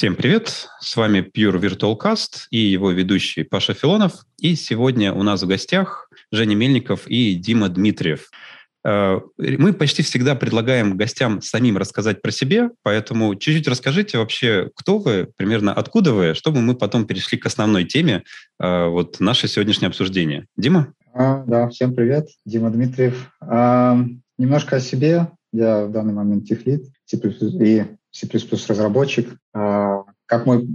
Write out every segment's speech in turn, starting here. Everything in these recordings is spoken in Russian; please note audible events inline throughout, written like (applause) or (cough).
Всем привет! С вами Pure Virtual Cast и его ведущий Паша Филонов. И сегодня у нас в гостях Женя Мельников и Дима Дмитриев. Э, мы почти всегда предлагаем гостям самим рассказать про себя, поэтому чуть-чуть расскажите вообще, кто вы, примерно откуда вы, чтобы мы потом перешли к основной теме э, вот наше сегодняшнее обсуждение. Дима? А, да, всем привет. Дима Дмитриев. А, немножко о себе. Я в данный момент техлит и C++ разработчик. А, как мой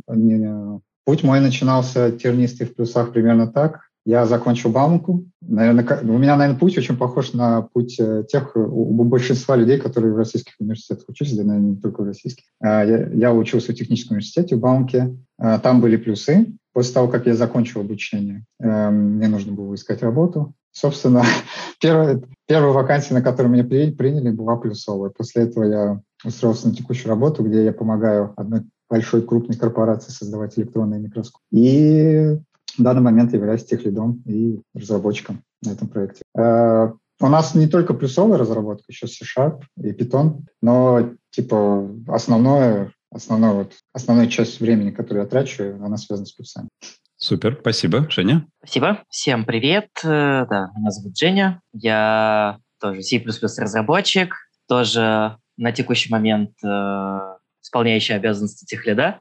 путь мой начинался тернистый в плюсах примерно так. Я закончил Бауманку. Наверное, у меня, наверное, путь очень похож на путь э, тех, у большинства людей, которые в российских университетах учились, да, наверное, не только в российских. А, я, я учился в техническом университете в Баумке. А, там были плюсы. После того, как я закончил обучение, эм, мне нужно было искать работу. Собственно, (laughs) первая, первая вакансия, на которую меня приняли, была плюсовая. После этого я устроился на текущую работу, где я помогаю одной большой крупной корпорации создавать электронные микроскопы. И в данный момент являюсь техлидом и разработчиком на этом проекте. Э, у нас не только плюсовая разработка, еще C-Sharp и Python, но типа основное, основное вот, основная часть времени, которую я трачу, она связана с плюсами. Супер, спасибо. Женя? Спасибо. Всем привет. Э, да, меня зовут Женя. Я тоже C++ разработчик, тоже на текущий момент э, исполняющий обязанности техлида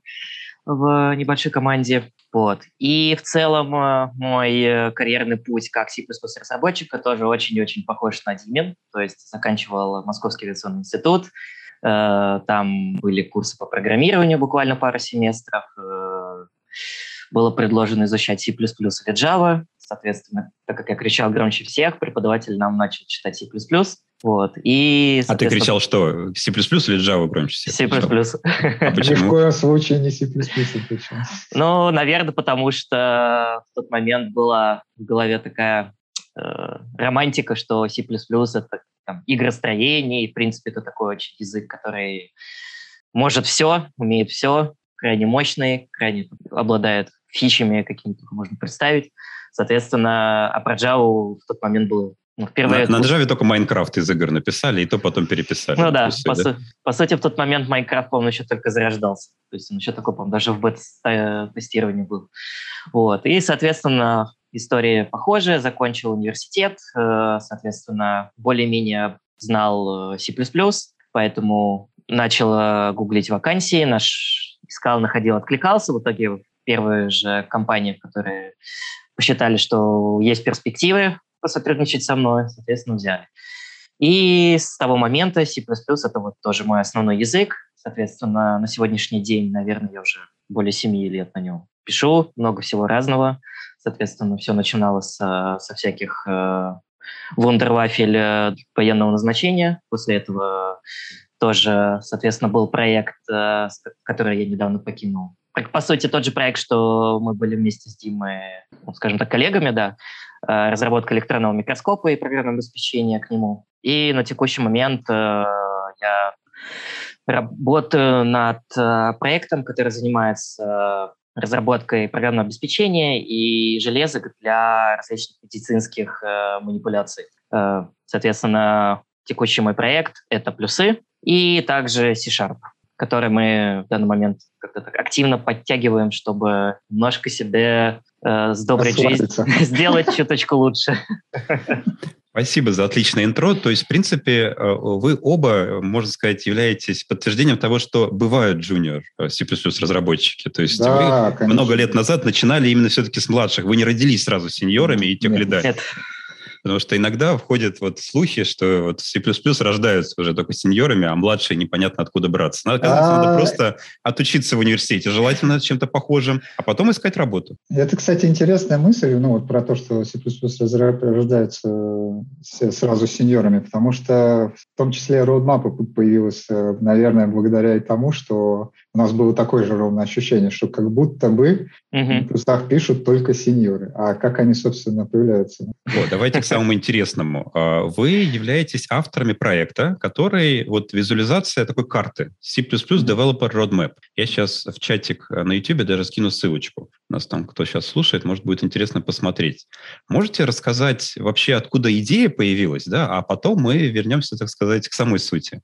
в небольшой команде. Вот. И в целом э, мой э, карьерный путь как C++ разработчика тоже очень-очень похож на Димин. То есть заканчивал Московский авиационный институт, там были курсы по программированию буквально пару семестров, было предложено изучать C++ или Java. Соответственно, так как я кричал громче всех, преподаватель нам начал читать C++. Вот. И, а ты кричал что? C++ или Java громче всех? C++. (laughs) А почему? Ни в коем случае не C++. Ну, наверное, потому что в тот момент была в голове такая э, романтика, что C++ — это там, игростроение, и, в принципе, это такой очень язык, который может все, умеет все, крайне мощный, крайне обладает фичами, какими только можно представить. Соответственно, а про Java в тот момент был ну, впервые... На, на Java только Майнкрафт из игр написали, и то потом переписали. Ну да, по, да? Су- по сути, в тот момент Майнкрафт, по-моему, еще только зарождался. То есть он еще такой, по-моему, даже в бета-тестировании был. Вот. И, соответственно, история похожая. Закончил университет, э, соответственно, более-менее знал э, C++, поэтому начал гуглить вакансии, наш искал, находил, откликался. В итоге первые же компании, которые посчитали, что есть перспективы посотрудничать со мной, соответственно, взяли. И с того момента C++ это вот тоже мой основной язык. Соответственно, на сегодняшний день, наверное, я уже более 7 лет на нем пишу, много всего разного. Соответственно, все начиналось со, со всяких э, вундервафель э, военного назначения. После этого тоже, соответственно, был проект, э, который я недавно покинул. По сути, тот же проект, что мы были вместе с Димой, ну, скажем так, коллегами, да, разработка электронного микроскопа и программное обеспечение к нему. И на текущий момент э, я работаю над э, проектом, который занимается разработкой программного обеспечения и железок для различных медицинских манипуляций. соответственно, текущий мой проект — это плюсы и также C-Sharp который мы в данный момент как-то так активно подтягиваем, чтобы немножко себе э, с доброй жизнью сделать чуточку лучше. Спасибо за отличное интро. То есть, в принципе, э, вы оба, можно сказать, являетесь подтверждением того, что бывают джуниор э, C++ разработчики. То есть да, вы конечно. много лет назад начинали именно все-таки с младших. Вы не родились сразу сеньорами и тех лидами. Потому что иногда входят вот слухи, что вот C++ рождаются уже только сеньорами, а младшие непонятно откуда браться. Надо, надо просто отучиться в университете, желательно чем-то похожим, а потом искать работу. Это, кстати, интересная мысль, ну вот про то, что C++ рождаются сразу сеньорами, потому что в том числе роудмапа появилась, э, наверное, благодаря тому, что у нас было такое же ровное ощущение, что как будто бы uh-huh. в плюсах пишут только сеньоры. А как они, собственно, появляются? Вот, давайте к самому интересному. А, вы являетесь авторами проекта, который вот визуализация такой карты C++ Developer Roadmap. Я сейчас в чатик на YouTube даже скину ссылочку. Нас там кто сейчас слушает, может, будет интересно посмотреть. Можете рассказать вообще, откуда идея появилась, да, а потом мы вернемся, так сказать, к самой сути.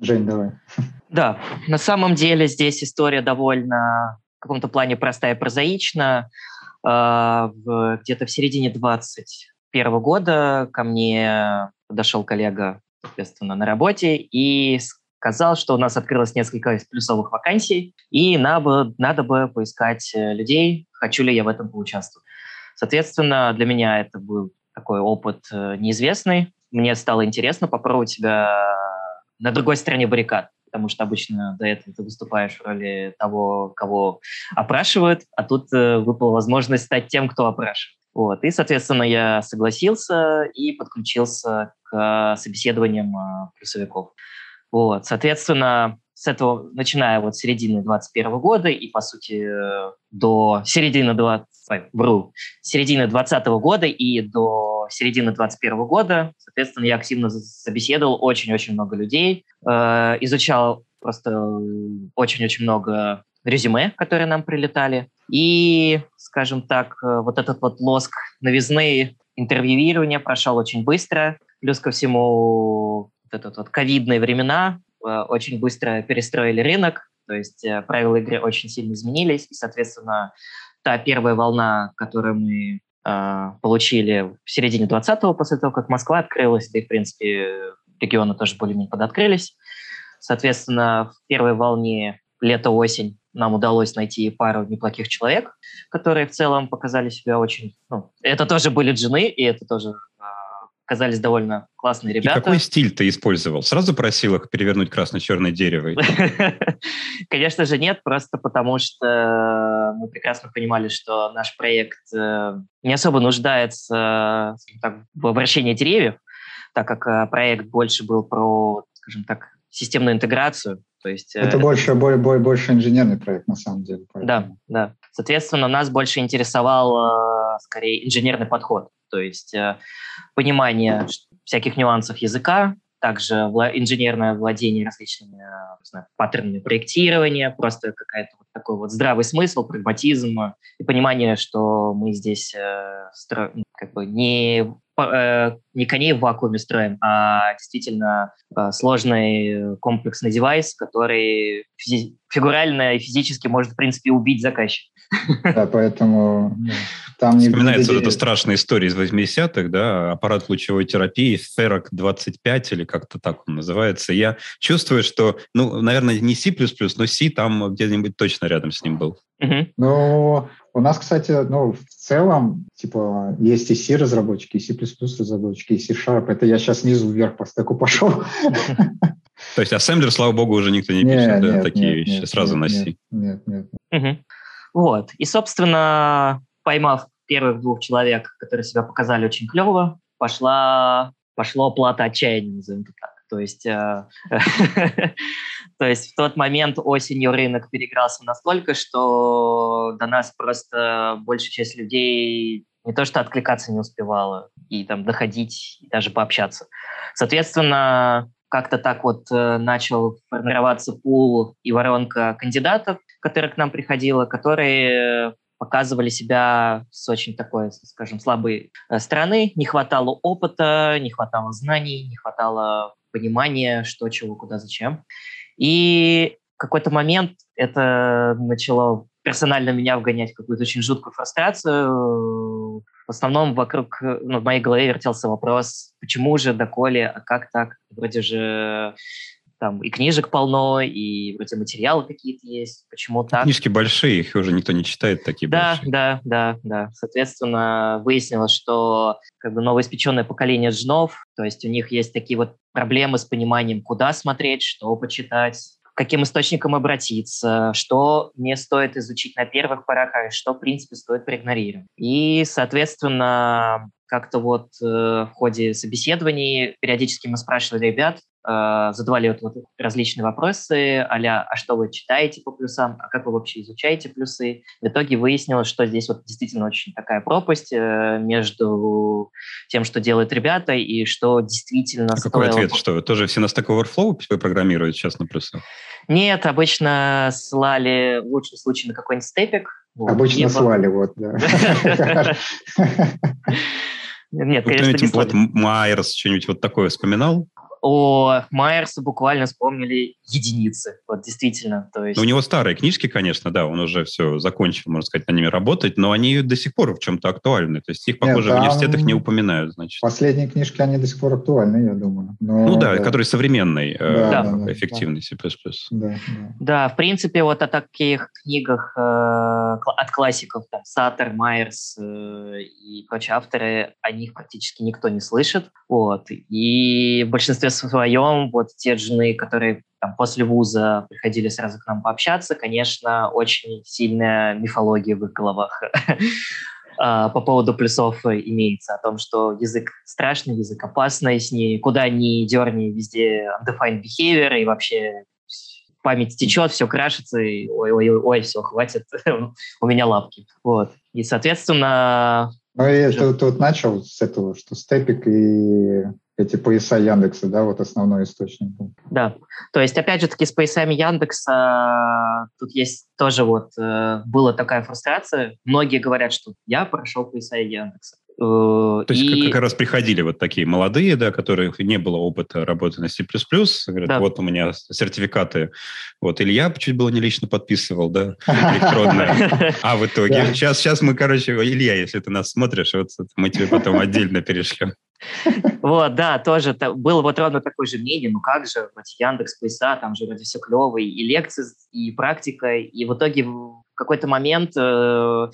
Жень, давай. (laughs) Да, на самом деле здесь история довольно в каком-то плане простая и прозаична. А, где-то в середине 21 года ко мне подошел коллега, соответственно, на работе и сказал, что у нас открылось несколько плюсовых вакансий, и надо, надо бы поискать э, людей, хочу ли я в этом поучаствовать. Соответственно, для меня это был такой опыт э, неизвестный. Мне стало интересно попробовать себя на другой стороне баррикад, потому что обычно до этого ты выступаешь в роли того, кого опрашивают, а тут э, выпала возможность стать тем, кто опрашивает. Вот. И, соответственно, я согласился и подключился к собеседованиям плюсовиков. Вот, соответственно, с этого, начиная вот с середины 21 года и, по сути, до середины 20, вру, середины 20 года и до середины 21 года, соответственно, я активно собеседовал очень-очень много людей, э, изучал просто очень-очень много резюме, которые нам прилетали. И, скажем так, э, вот этот вот лоск новизны интервьюирования прошел очень быстро. Плюс ко всему вот этот вот ковидные времена э, очень быстро перестроили рынок, то есть э, правила игры очень сильно изменились, и, соответственно, та первая волна, которую мы э, получили в середине 20-го, после того, как Москва открылась, да и, в принципе, регионы тоже более-менее подоткрылись. Соответственно, в первой волне лето-осень нам удалось найти пару неплохих человек, которые в целом показали себя очень... Ну, это тоже были джины, и это тоже казались довольно классные ребята. И какой стиль ты использовал? Сразу просил их перевернуть красно-черное дерево? (laughs) Конечно же нет, просто потому что мы прекрасно понимали, что наш проект э, не особо нуждается так, в обращении деревьев, так как э, проект больше был про, скажем так, системную интеграцию. То есть, э, это, это больше, более, более, больше инженерный проект, на самом деле. Поэтому. Да, да. Соответственно, нас больше интересовал скорее инженерный подход. То есть понимание всяких нюансов языка, также инженерное владение различными знаю, паттернами проектирования, просто какая-то вот такой вот здравый смысл, прагматизм и понимание, что мы здесь э, стро... Как бы не э, не коней в вакууме строим, а действительно э, сложный комплексный девайс, который фигурально и физически может, в принципе, убить заказчика. Да, поэтому (laughs) там Вспоминается вот эта страшная история из 80-х, да, аппарат лучевой терапии, Ферок 25 или как-то так он называется. Я чувствую, что, ну, наверное, не C++, но C там где-нибудь точно рядом с ним был. Uh-huh. Ну, у нас, кстати, ну, в целом, типа, есть и C-разработчики, и C++ разработчики, и C-Sharp. Это я сейчас снизу вверх по стеку пошел. То есть ассемблер, слава богу, уже никто не пишет, да, такие вещи, сразу на C. Нет, нет, нет. Вот. И, собственно, поймав первых двух человек, которые себя показали очень клево, пошла, пошло плата отчаяния, назовем это так. То есть, э, (laughs) то есть в тот момент осенью рынок перегрался настолько, что до нас просто большая часть людей не то что откликаться не успевала, и там доходить, и даже пообщаться. Соответственно, как-то так вот э, начал формироваться пул и воронка кандидатов, которые к нам приходила, которые показывали себя с очень такой, скажем, слабой э, стороны. Не хватало опыта, не хватало знаний, не хватало понимания, что, чего, куда, зачем. И в какой-то момент это начало персонально меня вгонять в какую-то очень жуткую фрустрацию. В основном вокруг, ну, в моей голове вертелся вопрос, почему же, доколе, а как так? Вроде же там и книжек полно, и вроде материалы какие-то есть. Почему так? Книжки большие, их уже никто не читает, такие да, большие. Да, да, да. Соответственно, выяснилось, что как бы новоиспеченное поколение джнов, то есть у них есть такие вот проблемы с пониманием, куда смотреть, что почитать, к каким источникам обратиться, что не стоит изучить на первых порах, а что, в принципе, стоит проигнорировать. И, соответственно, как-то вот э, в ходе собеседований периодически мы спрашивали ребят, э, задавали вот, вот различные вопросы, а а что вы читаете по плюсам, а как вы вообще изучаете плюсы. В итоге выяснилось, что здесь вот действительно очень такая пропасть э, между тем, что делают ребята, и что действительно а стоило... какой ответ? Что вы тоже все на Stack Overflow программируете сейчас на плюсах? Нет, обычно ссылали в лучшем случае на какой-нибудь степик, Вот. Обычно и сваливают, да. (laughs) Нет, конечно, не вот Майерс что-нибудь вот такое вспоминал? О Майерсе буквально вспомнили единицы. Вот действительно. То есть... Ну, у него старые книжки, конечно, да, он уже все закончил, можно сказать, на ними работать, но они до сих пор в чем-то актуальны. То есть их, похоже, Нет, в университетах не упоминают, значит. Последние книжки, они до сих пор актуальны, я думаю. Но, ну да, да. который современный, э, да, э, да, эффективный да. C++. Да, да. да, в принципе, вот о таких книгах э, от классиков, там, Саттер, Майерс э, и прочие авторы, о них практически никто не слышит. Вот. И в большинстве своем вот те жены, которые там, после вуза приходили сразу к нам пообщаться, конечно, очень сильная мифология в их головах (laughs) а, по поводу плюсов имеется, о том, что язык страшный, язык опасный, с ней куда ни дерни, везде undefined behavior, и вообще память течет, все крашится, и ой, ой, ой, все, хватит, (laughs) у меня лапки. Вот. И, соответственно... Ну, я тут, тут начал с этого, что степик и эти пояса Яндекса, да, вот основной источник. Да, то есть, опять же таки, с поясами Яндекса тут есть тоже вот, э, была такая фрустрация. Многие говорят, что я прошел пояса Яндекса. Э, То есть и... как раз приходили вот такие молодые, да, которых не было опыта работы на C++, говорят, да. вот у меня сертификаты. Вот Илья чуть было не лично подписывал, да, (laughs) электронные. А в (laughs) итоге, сейчас, сейчас мы, короче, Илья, если ты нас смотришь, вот мы тебе потом отдельно перешлем. (laughs) Вот, да, тоже было вот ровно такое же мнение, ну как же, вот Яндекс, Пояса, там же вроде все клево, и лекции, и практика, и в итоге в какой-то момент э,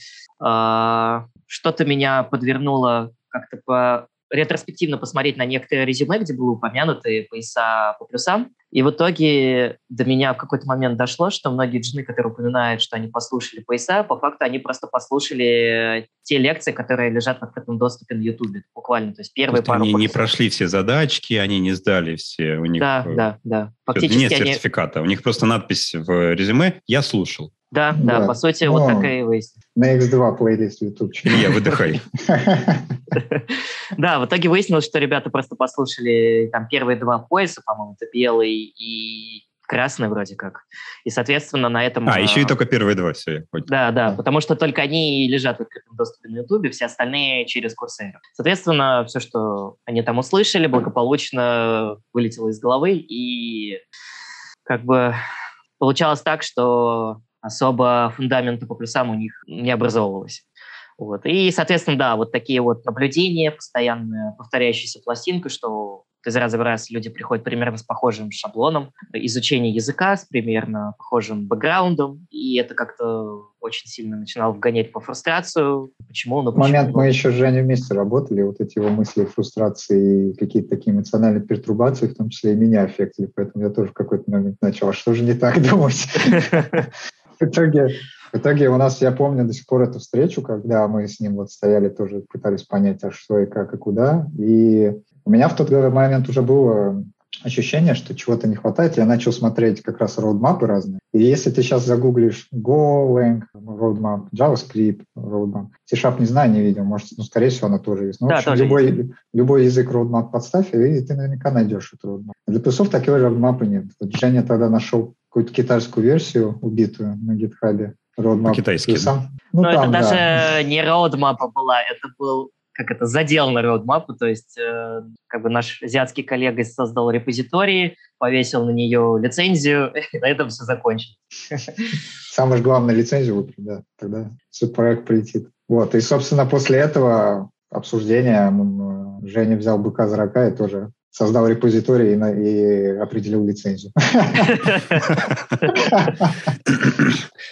э, что-то меня подвернуло как-то по ретроспективно посмотреть на некоторые резюме, где были упомянуты пояса по плюсам. И в итоге до меня в какой-то момент дошло, что многие джины, которые упоминают, что они послушали пояса, по факту они просто послушали те лекции, которые лежат в открытом доступе на YouTube, буквально. То есть первые пару... Они не прошли все задачки, они не сдали все. У них да, э, да, да. Фактически нет сертификата. Они... У них просто надпись в резюме «Я слушал». Да, да, да, по сути, ну, вот такая и выяснилось. На X2 плейлист YouTube. Я выдыхай. Да, в итоге выяснилось, что ребята просто послушали там первые два пояса, по-моему, это белый и красный вроде как. И, соответственно, на этом... А, еще и только первые два, все. Да, да, потому что только они лежат в открытом доступе на Ютубе, все остальные через Курсейр. Соответственно, все, что они там услышали, благополучно вылетело из головы, и как бы получалось так, что особо фундамента по плюсам у них не образовывалось. Вот. И, соответственно, да, вот такие вот наблюдения, постоянная повторяющаяся пластинка, что из раза в раз люди приходят примерно с похожим шаблоном изучения языка, с примерно похожим бэкграундом, и это как-то очень сильно начинало вгонять по фрустрацию. Почему? Ну, почему? момент мы еще с Женей вместе работали, вот эти его мысли, фрустрации и какие-то такие эмоциональные пертурбации, в том числе и меня аффектили, поэтому я тоже в какой-то момент начал, а что же не так (laughs) думать? (laughs) В итоге в итоге у нас, я помню до сих пор эту встречу, когда мы с ним вот стояли, тоже пытались понять, а что и как и куда. И у меня в тот момент уже было ощущение, что чего-то не хватает. Я начал смотреть как раз роудмапы разные. И если ты сейчас загуглишь Golang, roadmap, JavaScript, roadmap, C-Sharp не знаю, не видел, может, ну, скорее всего, она тоже есть. Ну, да, в общем, любой, есть. любой язык roadmap подставь, и ты наверняка найдешь эту roadmap. Для плюсов такой roadmap нет. Женя тогда нашел какую-то китайскую версию убитую на GitHub. Roadmap По-китайски. Да? Ну, Но там, это да. даже не roadmap была, это был как это, задел на roadmap, то есть э, как бы наш азиатский коллега создал репозиторий, повесил на нее лицензию, (laughs) и на этом все закончилось. Самое же главное лицензию выпить, да, тогда все проект полетит. Вот, и, собственно, после этого обсуждения Женя взял быка за рака и тоже создал репозиторий и, и определил лицензию.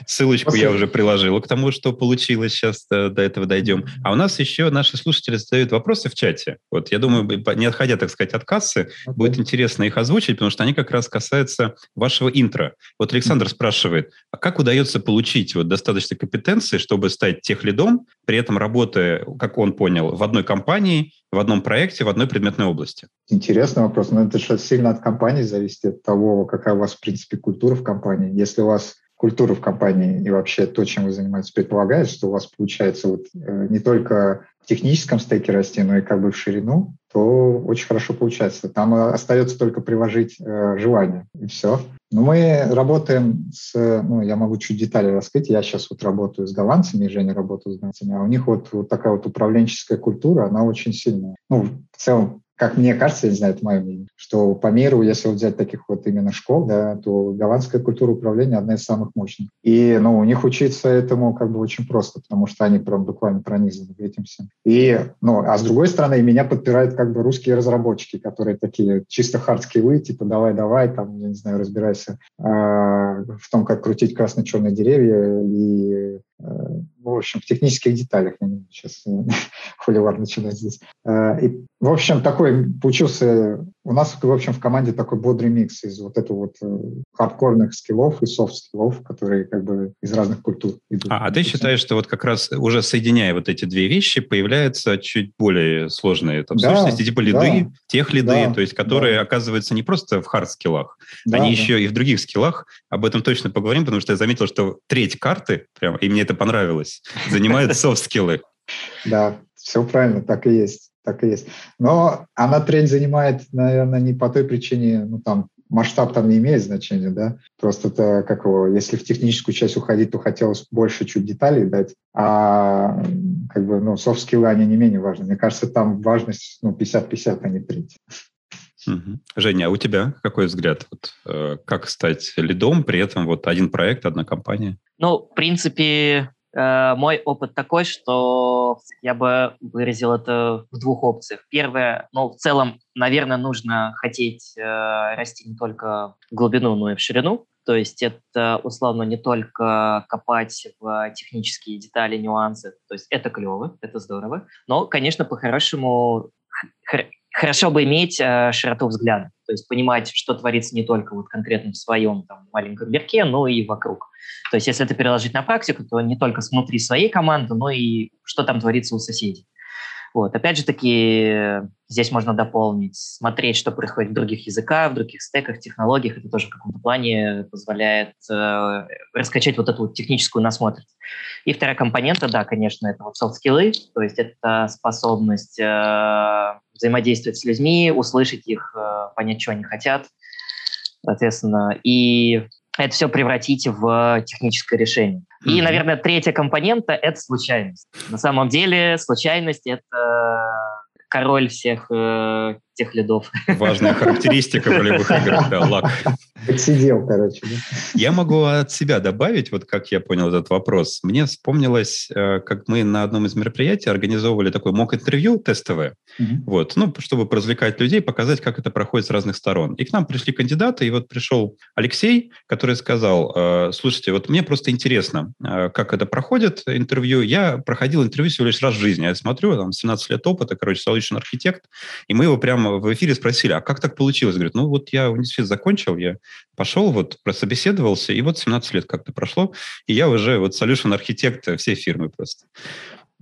Ссылочку я уже приложил к тому, что получилось. Сейчас до, до этого дойдем. А у нас еще наши слушатели задают вопросы в чате. Вот я думаю, не отходя, так сказать, от кассы, okay. будет интересно их озвучить, потому что они как раз касаются вашего интро. Вот Александр спрашивает, а как удается получить вот достаточно компетенции, чтобы стать тех лидом, при этом работая, как он понял, в одной компании, в одном проекте, в одной предметной области? Интересный вопрос, но это же сильно от компании зависит, от того, какая у вас, в принципе, культура в компании. Если у вас культура в компании и вообще то, чем вы занимаетесь, предполагает, что у вас получается вот э, не только в техническом стеке расти, но и как бы в ширину, то очень хорошо получается. Там остается только приложить э, желание, и все. Но мы работаем с, ну, я могу чуть детали раскрыть, я сейчас вот работаю с голландцами, Женя работает с голландцами, а у них вот, вот такая вот управленческая культура, она очень сильная. Ну, в целом как мне кажется, я не знаю, это мое мнение, что по миру, если взять таких вот именно школ, да, то голландская культура управления одна из самых мощных. И, ну, у них учиться этому как бы очень просто, потому что они прям буквально пронизаны этим всем. И, ну, а с другой стороны, меня подпирают как бы русские разработчики, которые такие чисто хардскиллы, типа давай-давай, там, я не знаю, разбирайся э, в том, как крутить красно-черные деревья и э, в общем, в технических деталях, я не буду сейчас э, (laughs) холивар начинать здесь. Э, и, в общем, такой получился, у нас, в общем, в команде такой бодрый микс из вот этого вот э, хардкорных скиллов и софт-скиллов, которые как бы из разных культур идут. А, а ты считаешь, что вот как раз уже соединяя вот эти две вещи, появляются чуть более сложные там, да, сущности, типа лиды, да, техлиды, да, то есть которые да. оказываются не просто в хард-скиллах, да, они да. еще и в других скиллах. Об этом точно поговорим, потому что я заметил, что треть карты, прям, и мне это понравилось, занимает (laughs) софт-скиллы. Да, все правильно, так и есть. Так и есть. Но она треть занимает, наверное, не по той причине, ну там масштаб там не имеет значения, да, просто это как его, если в техническую часть уходить, то хотелось больше чуть деталей дать, а как бы, ну, софт-скиллы, они не менее важны. Мне кажется, там важность, ну, 50-50, а не треть. Угу. Женя, а у тебя какой взгляд? Вот, э, как стать лидом, при этом вот один проект, одна компания? Ну, в принципе, Э, мой опыт такой, что я бы выразил это в двух опциях. Первое, ну, в целом, наверное, нужно хотеть э, расти не только в глубину, но и в ширину. То есть это, условно, не только копать в технические детали, нюансы. То есть это клево, это здорово. Но, конечно, по-хорошему хорошо бы иметь э, широту взгляда, то есть понимать, что творится не только вот конкретно в своем там, маленьком мирке, но и вокруг. То есть если это переложить на практику, то не только внутри своей команды, но и что там творится у соседей. Вот. Опять же таки, здесь можно дополнить, смотреть, что происходит в других языках, в других стеках, технологиях. Это тоже в каком-то плане позволяет э, раскачать вот эту вот техническую насмотренность. И вторая компонента, да, конечно, это вот soft-скиллы, то есть это способность э, взаимодействовать с людьми, услышать их, э, понять, что они хотят, соответственно, и это все превратить в техническое решение. И, mm-hmm. наверное, третья компонента — это случайность. На самом деле случайность — это король всех э, тех лидов. Важная характеристика в любых играх, да, лак. Подсидел, короче. Да? Я могу от себя добавить, вот как я понял этот вопрос. Мне вспомнилось, э, как мы на одном из мероприятий организовывали такое мок-интервью тестовое, угу. вот, ну, чтобы поразвлекать людей, показать, как это проходит с разных сторон. И к нам пришли кандидаты, и вот пришел Алексей, который сказал, э, слушайте, вот мне просто интересно, э, как это проходит, интервью. Я проходил интервью всего лишь раз в жизни. Я смотрю, там, 17 лет опыта, короче, solution архитект, и мы его прямо в эфире спросили, а как так получилось? Говорит, ну вот я университет закончил, я пошел, вот прособеседовался, и вот 17 лет как-то прошло, и я уже вот solution архитект всей фирмы просто.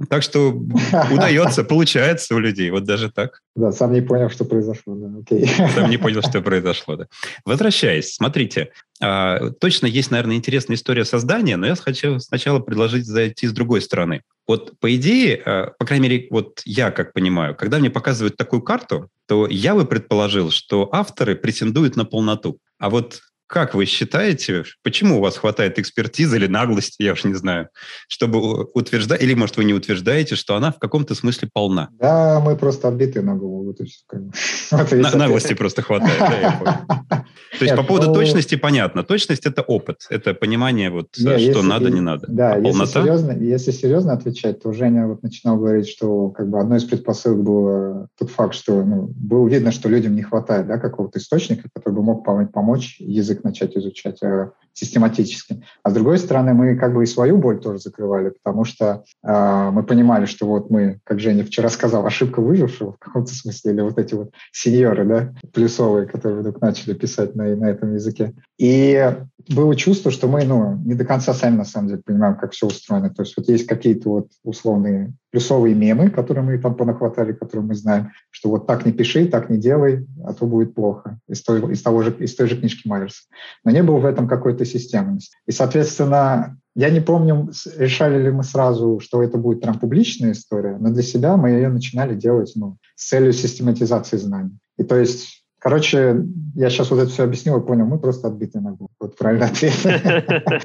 Так что (laughs) удается, получается у людей, вот даже так. Да, сам не понял, что произошло, да, окей. Сам не понял, что (laughs) произошло, да. Возвращаясь, смотрите, а, точно есть, наверное, интересная история создания, но я хочу сначала предложить зайти с другой стороны. Вот по идее, а, по крайней мере, вот я как понимаю, когда мне показывают такую карту, то я бы предположил, что авторы претендуют на полноту. А вот как вы считаете, почему у вас хватает экспертизы или наглости, я уж не знаю, чтобы утверждать, или, может, вы не утверждаете, что она в каком-то смысле полна? Да, мы просто отбиты на голову. (laughs) Вот вот На, наглости просто хватает, да, я понял. То есть по поводу ну, точности понятно. Точность – это опыт, это понимание, вот, что надо, не надо. Да, а если серьезно, если серьезно отвечать, то Женя вот начинал говорить, что как бы одной из предпосылок был тот факт, что ну, было видно, что людям не хватает да, какого-то источника, который бы мог помочь язык язык начать изучать э, систематически. А с другой стороны, мы как бы и свою боль тоже закрывали, потому что э, мы понимали, что вот мы, как Женя вчера сказал, ошибка выжившего в каком-то смысле, или вот эти вот сеньоры, да, плюсовые, которые вдруг начали писать на, на этом языке. И было чувство, что мы ну, не до конца сами на самом деле понимаем, как все устроено. То есть вот есть какие-то вот условные плюсовые мемы, которые мы там понахватали, которые мы знаем, что вот так не пиши, так не делай, а то будет плохо. Из той, из того же, из той же книжки Майерса. Но не было в этом какой-то системность. И, соответственно, я не помню, решали ли мы сразу, что это будет прям публичная история, но для себя мы ее начинали делать ну, с целью систематизации знаний. И то есть Короче, я сейчас вот это все объяснил и понял, мы просто отбитые на голову. Вот правильный ответ. (laughs)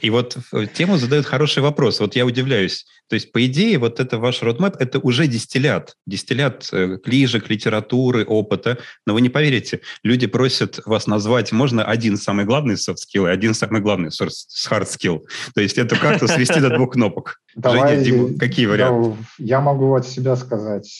И вот э, тему задают хороший вопрос. Вот я удивляюсь. То есть, по идее, вот это ваш roadmap, это уже дистиллят. Дистиллят э, книжек, литературы, опыта. Но вы не поверите, люди просят вас назвать, можно один самый главный soft skill и один самый главный hard skill. То есть, эту карту свести до двух кнопок. Давай, Женя, какие варианты? Я могу от себя сказать.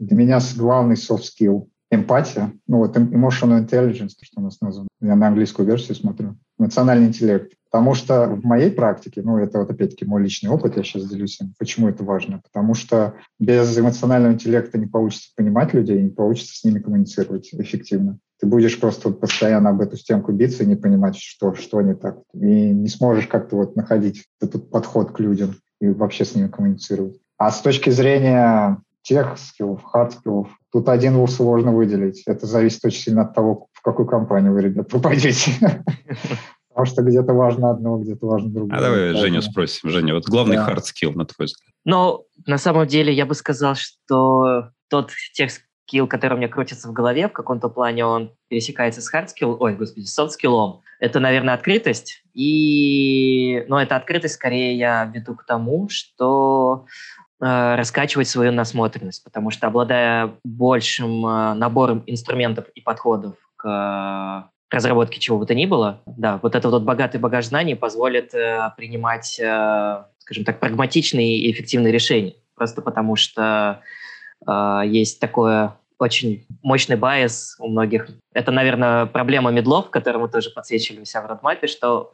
Для меня главный soft skill эмпатия, ну вот emotional intelligence, что у нас названо. Я на английскую версию смотрю. Эмоциональный интеллект. Потому что в моей практике, ну это вот опять-таки мой личный опыт, я сейчас делюсь им, почему это важно. Потому что без эмоционального интеллекта не получится понимать людей, не получится с ними коммуницировать эффективно. Ты будешь просто вот постоянно об эту стенку биться и не понимать, что, что не так. И не сможешь как-то вот находить этот подход к людям и вообще с ними коммуницировать. А с точки зрения тех скиллов, хард скиллов. Тут один вуз сложно выделить. Это зависит очень сильно от того, в какую компанию вы, ребят, попадете. (laughs) Потому что где-то важно одно, где-то важно другое. А давай Женю спросим. Женя, вот главный hard skill, на твой взгляд? Ну, на самом деле, я бы сказал, что тот тех скилл, который у меня крутится в голове, в каком-то плане он пересекается с hard skill, ой, господи, с soft skillом. Это, наверное, открытость. И, но ну, эта открытость скорее я веду к тому, что раскачивать свою насмотренность, потому что обладая большим э, набором инструментов и подходов к разработке чего бы то ни было, да, вот этот вот богатый багаж знаний позволит э, принимать, скажем так, прагматичные и эффективные решения. Просто потому что есть такое очень мощный bias у многих. Это, наверное, проблема мидлов, которую мы тоже подсвечивали у себя в roadmap е, что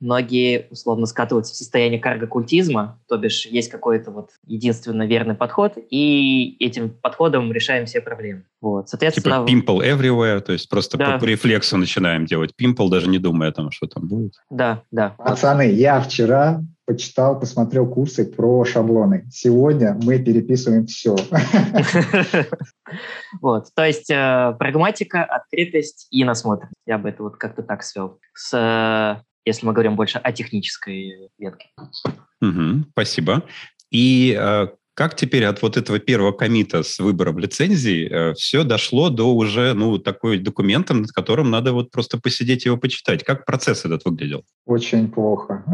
многие условно скатываются в состояние карго-культизма, то бишь есть какой-то вот единственно верный подход, и этим подходом решаем все проблемы. Вот, соответственно... Типа pimple everywhere, то есть просто да. по, рефлексу начинаем делать pimple, даже не думая о том, что там будет. Да, да. Пацаны, я вчера почитал, посмотрел курсы про шаблоны. Сегодня мы переписываем все. (laughs) Вот, то есть э, прагматика, открытость и насмотренность. Я бы это вот как-то так свел. С, э, если мы говорим больше о технической ветке. спасибо. И э, как теперь от вот этого первого комита с выбором лицензии э, все дошло до уже, ну, такой документа, над которым надо вот просто посидеть и его почитать? Как процесс этот выглядел? Очень плохо.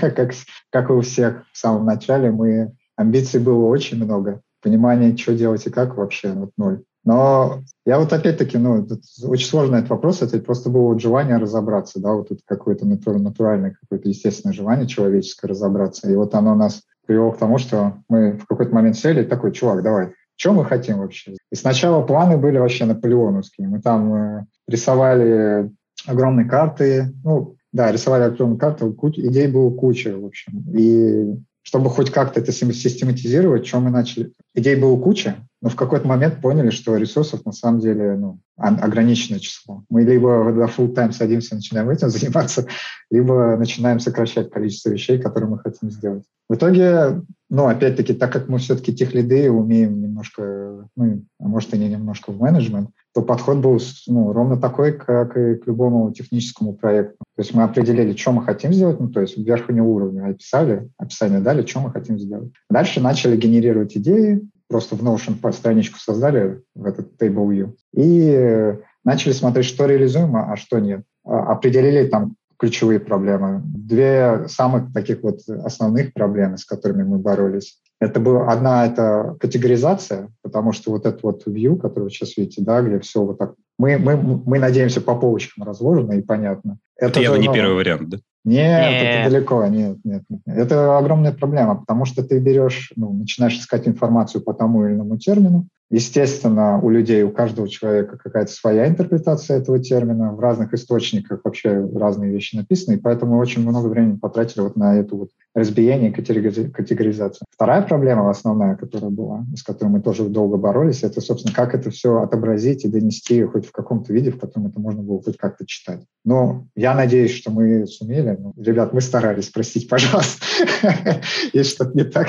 (laughs) как, как у всех в самом начале, мы амбиций было очень много. Понимания, что делать и как вообще, вот ноль. Но я вот опять-таки, ну, это очень сложный этот вопрос, это просто было вот желание разобраться, да, вот тут какое-то натуральное, какое-то естественное желание человеческое разобраться. И вот оно нас привело к тому, что мы в какой-то момент сели такой, чувак, давай, что мы хотим вообще? И сначала планы были вообще наполеоновские. Мы там э, рисовали огромные карты, ну, да, рисовали огромные карты, куч, идей было куча, в общем. И чтобы хоть как-то это систематизировать, что мы начали... Идей было куча, но в какой-то момент поняли, что ресурсов на самом деле ну, ограниченное число. Мы либо до full time садимся, начинаем этим (laughs) заниматься, либо начинаем сокращать количество вещей, которые мы хотим сделать. В итоге, ну, опять-таки, так как мы все-таки тех лиды умеем немножко, ну, а может и не немножко в менеджмент, то подход был ну, ровно такой, как и к любому техническому проекту. То есть мы определили, что мы хотим сделать, ну, то есть верхнего уровня описали, описание дали, что мы хотим сделать. Дальше начали генерировать идеи, просто в Notion страничку создали в этот Table View и начали смотреть, что реализуемо, а что нет. А, определили там ключевые проблемы. Две самых таких вот основных проблемы, с которыми мы боролись. Это была одна это категоризация, потому что вот этот вот view, который вы сейчас видите, да, где все вот так, мы, мы, мы надеемся по полочкам разложено и понятно. Это, это явно не первый вариант, да? Нет, нет, это далеко, нет, нет, нет. Это огромная проблема, потому что ты берешь, ну, начинаешь искать информацию по тому или иному термину. Естественно, у людей, у каждого человека какая-то своя интерпретация этого термина. В разных источниках вообще разные вещи написаны, и поэтому очень много времени потратили вот на эту вот разбиение и категоризацию. Вторая проблема, основная, которая была, с которой мы тоже долго боролись, это, собственно, как это все отобразить и донести хоть в каком-то виде, в котором это можно было хоть как-то читать. Но я надеюсь, что мы сумели. Ну, ребят, мы старались, простите, пожалуйста, (laughs) если что-то не так.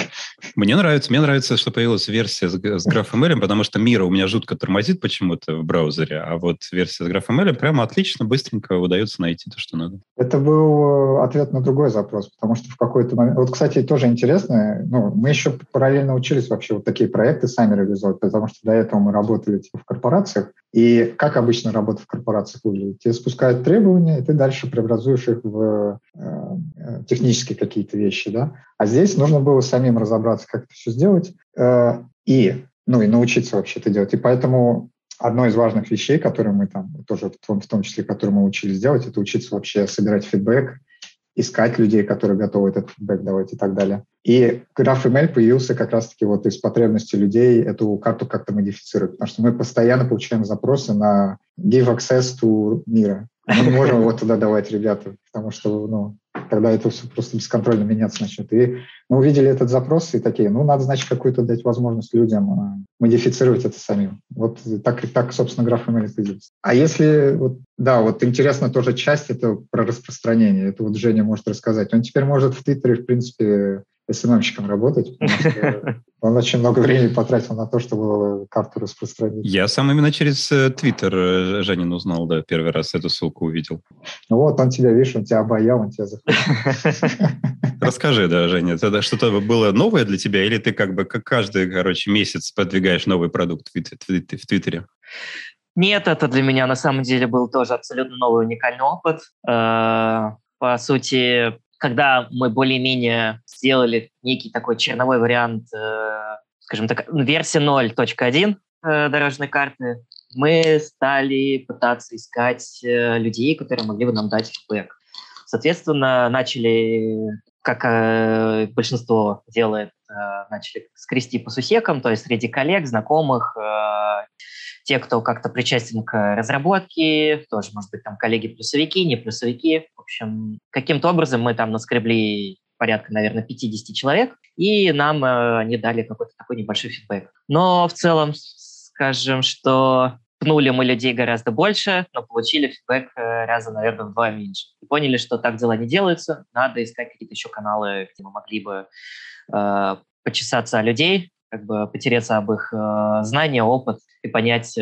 Мне нравится, мне нравится, что появилась версия с, с GraphML, потому что Мира у меня жутко тормозит почему-то в браузере, а вот версия с GraphML прямо отлично, быстренько удается найти то, что надо. Это был э, ответ на другой запрос, потому что в какой-то момент... Вот, кстати, тоже интересно, ну, мы еще параллельно учились вообще вот такие проекты сами реализовать, потому что до этого мы работали типа, в корпорациях, и как обычно работа в корпорациях выглядит? Тебе спускают требования, и ты дальше преобразуешь их в э, э технические какие-то вещи, да? А здесь нужно было самим разобраться, как это все сделать, э, и, ну, и научиться вообще это делать. И поэтому одной из важных вещей, которые мы там тоже, в том, в том числе, которые мы учились делать, это учиться вообще собирать фидбэк, искать людей, которые готовы этот фидбэк давать и так далее. И GraphML появился как раз-таки вот из потребности людей эту карту как-то модифицировать, потому что мы постоянно получаем запросы на give access to мира. Мы не (laughs) можем его туда давать, ребята, потому что ну, тогда это все просто бесконтрольно меняться начнет. И мы увидели этот запрос и такие, ну, надо, значит, какую-то дать возможность людям а, модифицировать это самим. Вот так, так собственно, граф ML появился. А если, вот, да, вот интересно тоже часть это про распространение. Это вот Женя может рассказать. Он теперь может в Твиттере, в принципе, СММщиком работать, (laughs) он очень много времени потратил на то, чтобы карту распространить. Я сам именно через э, Твиттер э, Женин узнал, да, первый раз эту ссылку увидел. Ну вот, он тебя, видишь, он тебя обаял, он тебя захотел. (laughs) Расскажи, да, Женя, это что-то было новое для тебя, или ты как бы как каждый, короче, месяц продвигаешь новый продукт в Твиттере? Нет, это для меня на самом деле был тоже абсолютно новый уникальный опыт. Э, по сути, когда мы более-менее сделали некий такой черновой вариант, э, скажем так, версия 0.1 э, дорожной карты, мы стали пытаться искать э, людей, которые могли бы нам дать фидбэк. Соответственно, начали, как э, большинство делает, э, начали скрести по сусекам, то есть среди коллег, знакомых, э, те, кто как-то причастен к разработке, тоже, может быть, там коллеги-плюсовики, не плюсовики. В общем, каким-то образом мы там наскребли порядка, наверное, 50 человек, и нам э, они дали какой-то такой небольшой фидбэк. Но в целом, скажем, что пнули мы людей гораздо больше, но получили фидбэк э, раза, наверное, два меньше. И поняли, что так дела не делаются, надо искать какие-то еще каналы, где мы могли бы э, почесаться о людей, как бы потереться об их э, знания, опыт и понять, э,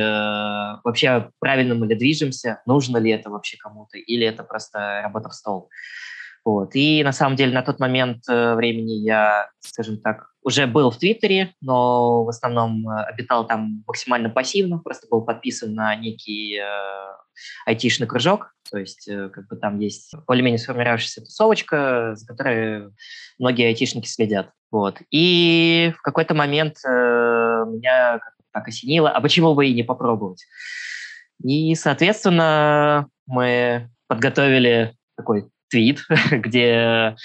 вообще правильно мы ли движемся, нужно ли это вообще кому-то, или это просто работа в стол. Вот. И на самом деле на тот момент э, времени я, скажем так, уже был в Твиттере, но в основном э, обитал там максимально пассивно, просто был подписан на некий э, айтишный кружок, то есть э, как бы там есть более-менее сформировавшаяся тусовочка, за которой многие айтишники следят. Вот. И в какой-то момент э, меня так осенило, а почему бы и не попробовать? И, соответственно, мы подготовили такой твит, (laughs) где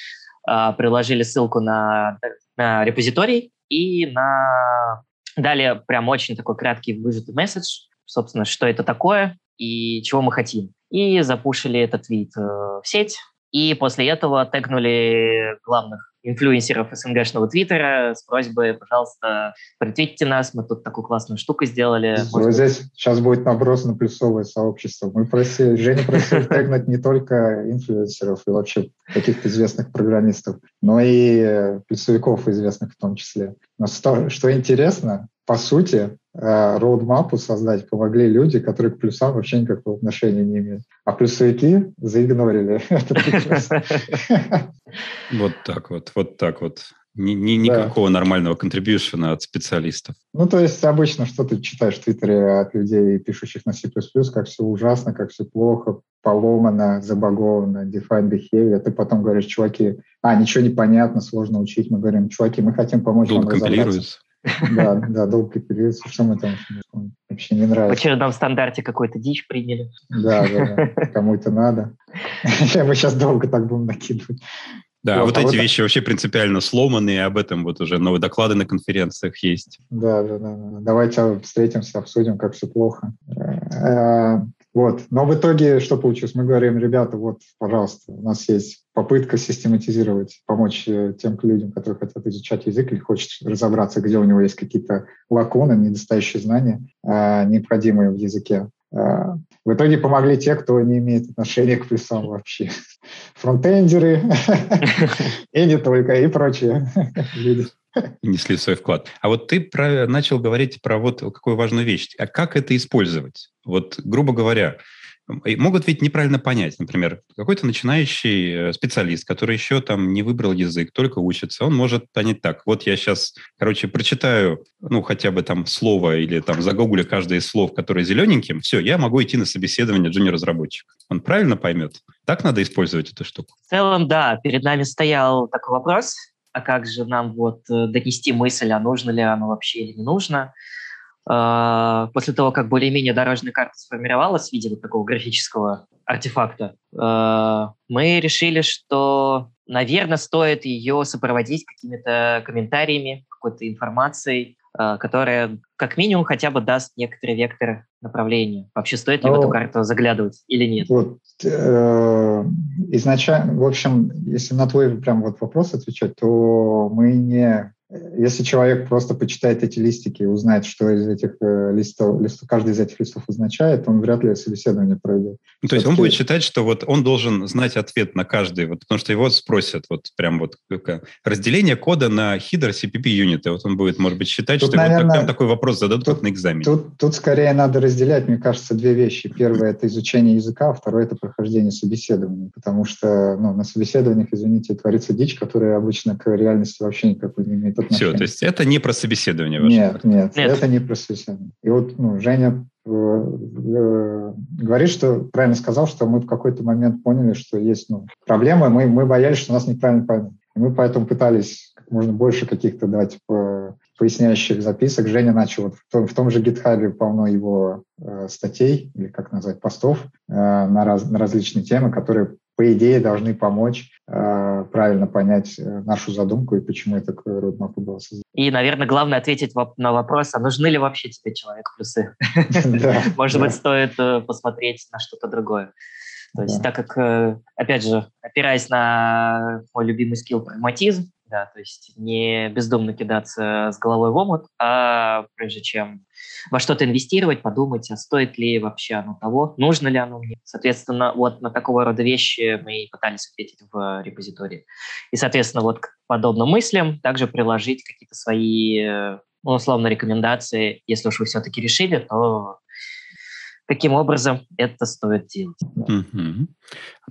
э, приложили ссылку на, на репозиторий и на дали прям очень такой краткий выжатый месседж, собственно, что это такое и чего мы хотим. И запушили этот твит э, в сеть, и после этого тегнули главных инфлюенсеров СНГшного Твиттера с просьбой, пожалуйста, притвитите нас, мы тут такую классную штуку сделали. Вот здесь сейчас будет наброс на плюсовое сообщество. Мы просили, Женя просил (laughs) тегнуть не только инфлюенсеров и вообще каких-то известных программистов, но и плюсовиков известных в том числе. Но что, что интересно, по сути, э, роудмапу создать помогли люди, которые к плюсам вообще никакого отношения не имеют. А плюсовики заигнорили (laughs) (laughs) Вот так вот, вот так вот. Ни, ни, никакого да. нормального контрибьюшена от специалистов. Ну, то есть обычно что ты читаешь в Твиттере от людей, пишущих на C++, как все ужасно, как все плохо, поломано, забаговано, define behavior. Ты потом говоришь, чуваки, а, ничего не понятно, сложно учить. Мы говорим, чуваки, мы хотим помочь Долго вам разобраться. Да, (laughs) да, долго компилируется. Что мы там вообще не нравится? В очередном стандарте какой-то дичь приняли. Да, да, да. (laughs) Кому это надо. (laughs) Мы сейчас долго так будем накидывать. Да, вот, вот а эти вот вещи вообще принципиально сломаны, и об этом вот уже новые доклады на конференциях есть. Да, да, да. да. Давайте встретимся, обсудим, как все плохо. Э, вот. Но в итоге что получилось? Мы говорим, ребята, вот, пожалуйста, у нас есть попытка систематизировать, помочь э, тем людям, которые хотят изучать язык или хочет разобраться, где у него есть какие-то лаконы, недостающие знания, э, необходимые в языке. Э, в итоге помогли те, кто не имеет отношения к плюсам вообще. Фронтендеры (laughs) и не только, и прочие (laughs) люди. Несли свой вклад. А вот ты про, начал говорить про вот какую важную вещь. А как это использовать? Вот, грубо говоря, могут ведь неправильно понять. Например, какой-то начинающий э, специалист, который еще там не выбрал язык, только учится, он может понять так. Вот я сейчас, короче, прочитаю, ну, хотя бы там слово или там загуглю каждое из слов, которое зелененьким, все, я могу идти на собеседование джуниор-разработчика. Он правильно поймет? Так надо использовать эту штуку? В целом, да. Перед нами стоял такой вопрос, а как же нам вот э, донести мысль, а нужно ли оно вообще или не нужно. А, после того, как более-менее дорожная карта сформировалась в виде вот такого графического артефакта, а, мы решили, что, наверное, стоит ее сопроводить какими-то комментариями, какой-то информацией, а, которая как минимум хотя бы даст некоторый вектор направления. Вообще стоит ли ну, в эту карту заглядывать или нет? Вот, э, изначально, в общем, если на твой прям вот вопрос отвечать, то мы не если человек просто почитает эти листики и узнает, что из этих э, листов, листов, каждый из этих листов означает, он вряд ли собеседование пройдет. Ну, то есть он будет считать, что вот он должен знать ответ на каждый, вот, потому что его спросят, вот прям вот разделение кода на header CPP юниты. Вот он будет, может быть, считать, тут, что наверное, вот так, такой вопрос зададут тут, на экзамене. Тут, тут скорее надо разделять, мне кажется, две вещи. Первое – это изучение языка, а второе – это прохождение собеседования, потому что ну, на собеседованиях, извините, творится дичь, которая обычно к реальности вообще никакой не имеет отношения. Все, то есть это не про собеседование ваше? Нет, нет, нет, это не про собеседование. И вот ну, Женя э, э, говорит, что правильно сказал, что мы в какой-то момент поняли, что есть ну, проблемы, мы, мы боялись, что нас неправильно поймут. И мы поэтому пытались как можно больше каких-то дать поясняющих записок. Женя начал вот в, том, в том же GitHub полно его э, статей, или как назвать, постов э, на, раз, на различные темы, которые по идее, должны помочь э, правильно понять э, нашу задумку и почему это такой roadmap был создан. И, наверное, главное ответить на вопрос, а нужны ли вообще тебе человек плюсы? (laughs) (laughs) Может быть, стоит э, посмотреть на что-то другое. То есть, так как, э, опять же, опираясь на мой любимый скилл прагматизм, да, то есть не бездумно кидаться с головой в омут, а прежде чем во что-то инвестировать, подумать, а стоит ли вообще оно того, нужно ли оно мне. Соответственно, вот на такого рода вещи мы и пытались ответить в репозитории. И, соответственно, вот к подобным мыслям также приложить какие-то свои, ну, условно, рекомендации. Если уж вы все-таки решили, то каким образом это стоит делать. Угу.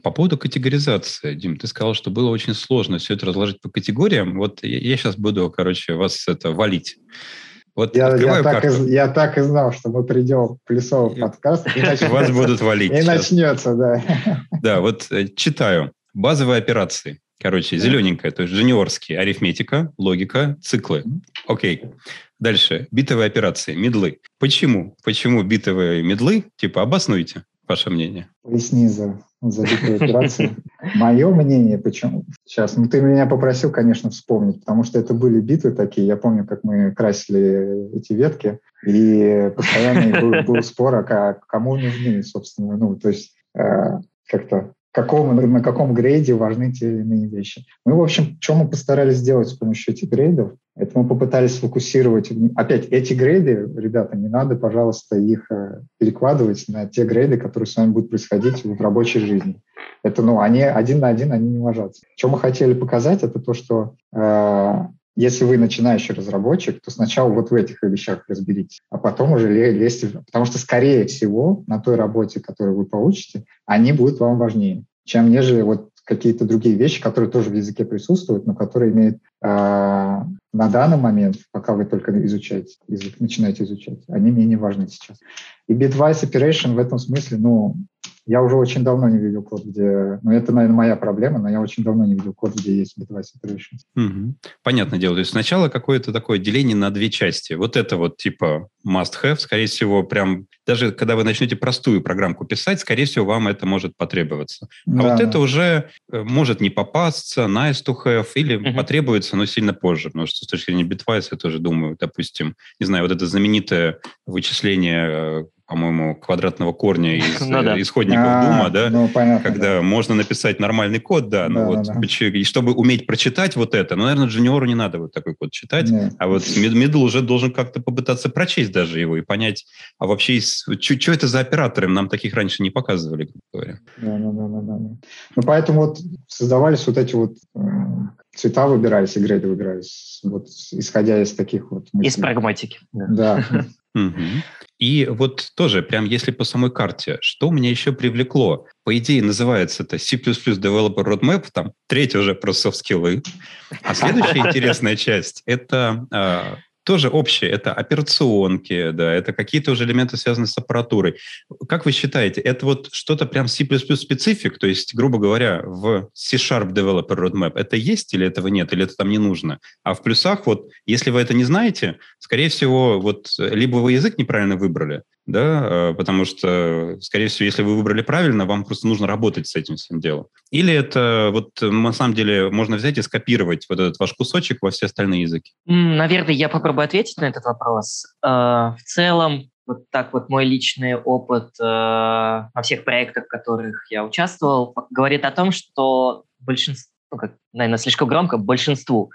По поводу категоризации, Дим, ты сказал, что было очень сложно все это разложить по категориям. Вот я, я сейчас буду, короче, вас это валить. Вот я, я, так и, я так и знал, что мы придем в плюсовый подкаст. И (laughs) Вас (laughs) будут валить. И начнется, да. (laughs) Да, вот э, читаю. Базовые операции. Короче, зелененькая, то есть джуниорские. Арифметика, логика, циклы. Окей. Дальше. Битовые операции, медлы. Почему? Почему битовые медлы? Типа, обоснуйте ваше мнение. Поясни за, за битовые операции. (laughs) Мое мнение, почему? Сейчас, ну ты меня попросил, конечно, вспомнить, потому что это были битвы такие. Я помню, как мы красили эти ветки, и постоянно был, был спор, а кому нужны, собственно, ну, то есть э, как-то каком, на каком грейде важны те или иные вещи. Мы, в общем, что мы постарались сделать с помощью этих грейдов, это мы попытались сфокусировать. Опять, эти грейды, ребята, не надо, пожалуйста, их э, перекладывать на те грейды, которые с вами будут происходить в рабочей жизни. Это, ну, они один на один, они не ложатся. Что мы хотели показать, это то, что э, если вы начинающий разработчик, то сначала вот в этих вещах разберитесь, а потом уже лезьте, потому что, скорее всего, на той работе, которую вы получите, они будут вам важнее, чем нежели вот какие-то другие вещи, которые тоже в языке присутствуют, но которые имеют э, на данный момент, пока вы только изучаете язык, начинаете изучать, они менее важны сейчас. И Bitwise Operation в этом смысле, ну, я уже очень давно не видел код, где... Ну, это, наверное, моя проблема, но я очень давно не видел код, где есть bitwise operations. Угу. Понятное дело. То есть сначала какое-то такое деление на две части. Вот это вот типа must-have, скорее всего, прям... Даже когда вы начнете простую программку писать, скорее всего, вам это может потребоваться. А да. вот это уже э, может не попасться, nice to have, или угу. потребуется, но сильно позже. Потому что с точки зрения bitwise я тоже думаю, допустим, не знаю, вот это знаменитое вычисление э, по-моему, квадратного корня (laughs) из ну, да. исходников а, Дума, да, ну, понятно, когда да. можно написать нормальный код, да, ну вот, да. и чтобы уметь прочитать вот это, ну, наверное, джуниору не надо вот такой код читать, Нет. а вот middle уже должен как-то попытаться прочесть даже его и понять, а вообще, что это за операторы, нам таких раньше не показывали, говоря. Да, да, да, да, да. Ну, поэтому вот создавались вот эти вот э, цвета выбирались и грейды выбирались, вот исходя из таких вот мыслей. Из прагматики. Да. (laughs) И вот тоже, прям если по самой карте, что меня еще привлекло? По идее, называется это C++ Developer Roadmap, там третья уже про софт-скиллы. А следующая (laughs) интересная часть – это а, тоже общее. Это операционки, да, это какие-то уже элементы, связанные с аппаратурой. Как вы считаете, это вот что-то прям C++ специфик, то есть, грубо говоря, в C-Sharp Developer Roadmap это есть или этого нет, или это там не нужно? А в плюсах вот, если вы это не знаете, скорее всего, вот либо вы язык неправильно выбрали, да, э, потому что, скорее всего, если вы выбрали правильно, вам просто нужно работать с этим всем делом. Или это вот на самом деле можно взять и скопировать вот этот ваш кусочек во все остальные языки? Наверное, я попробую ответить на этот вопрос. Э, в целом, вот так вот мой личный опыт э, во всех проектах, в которых я участвовал, говорит о том, что большинство, ну, как, наверное, слишком громко, большинству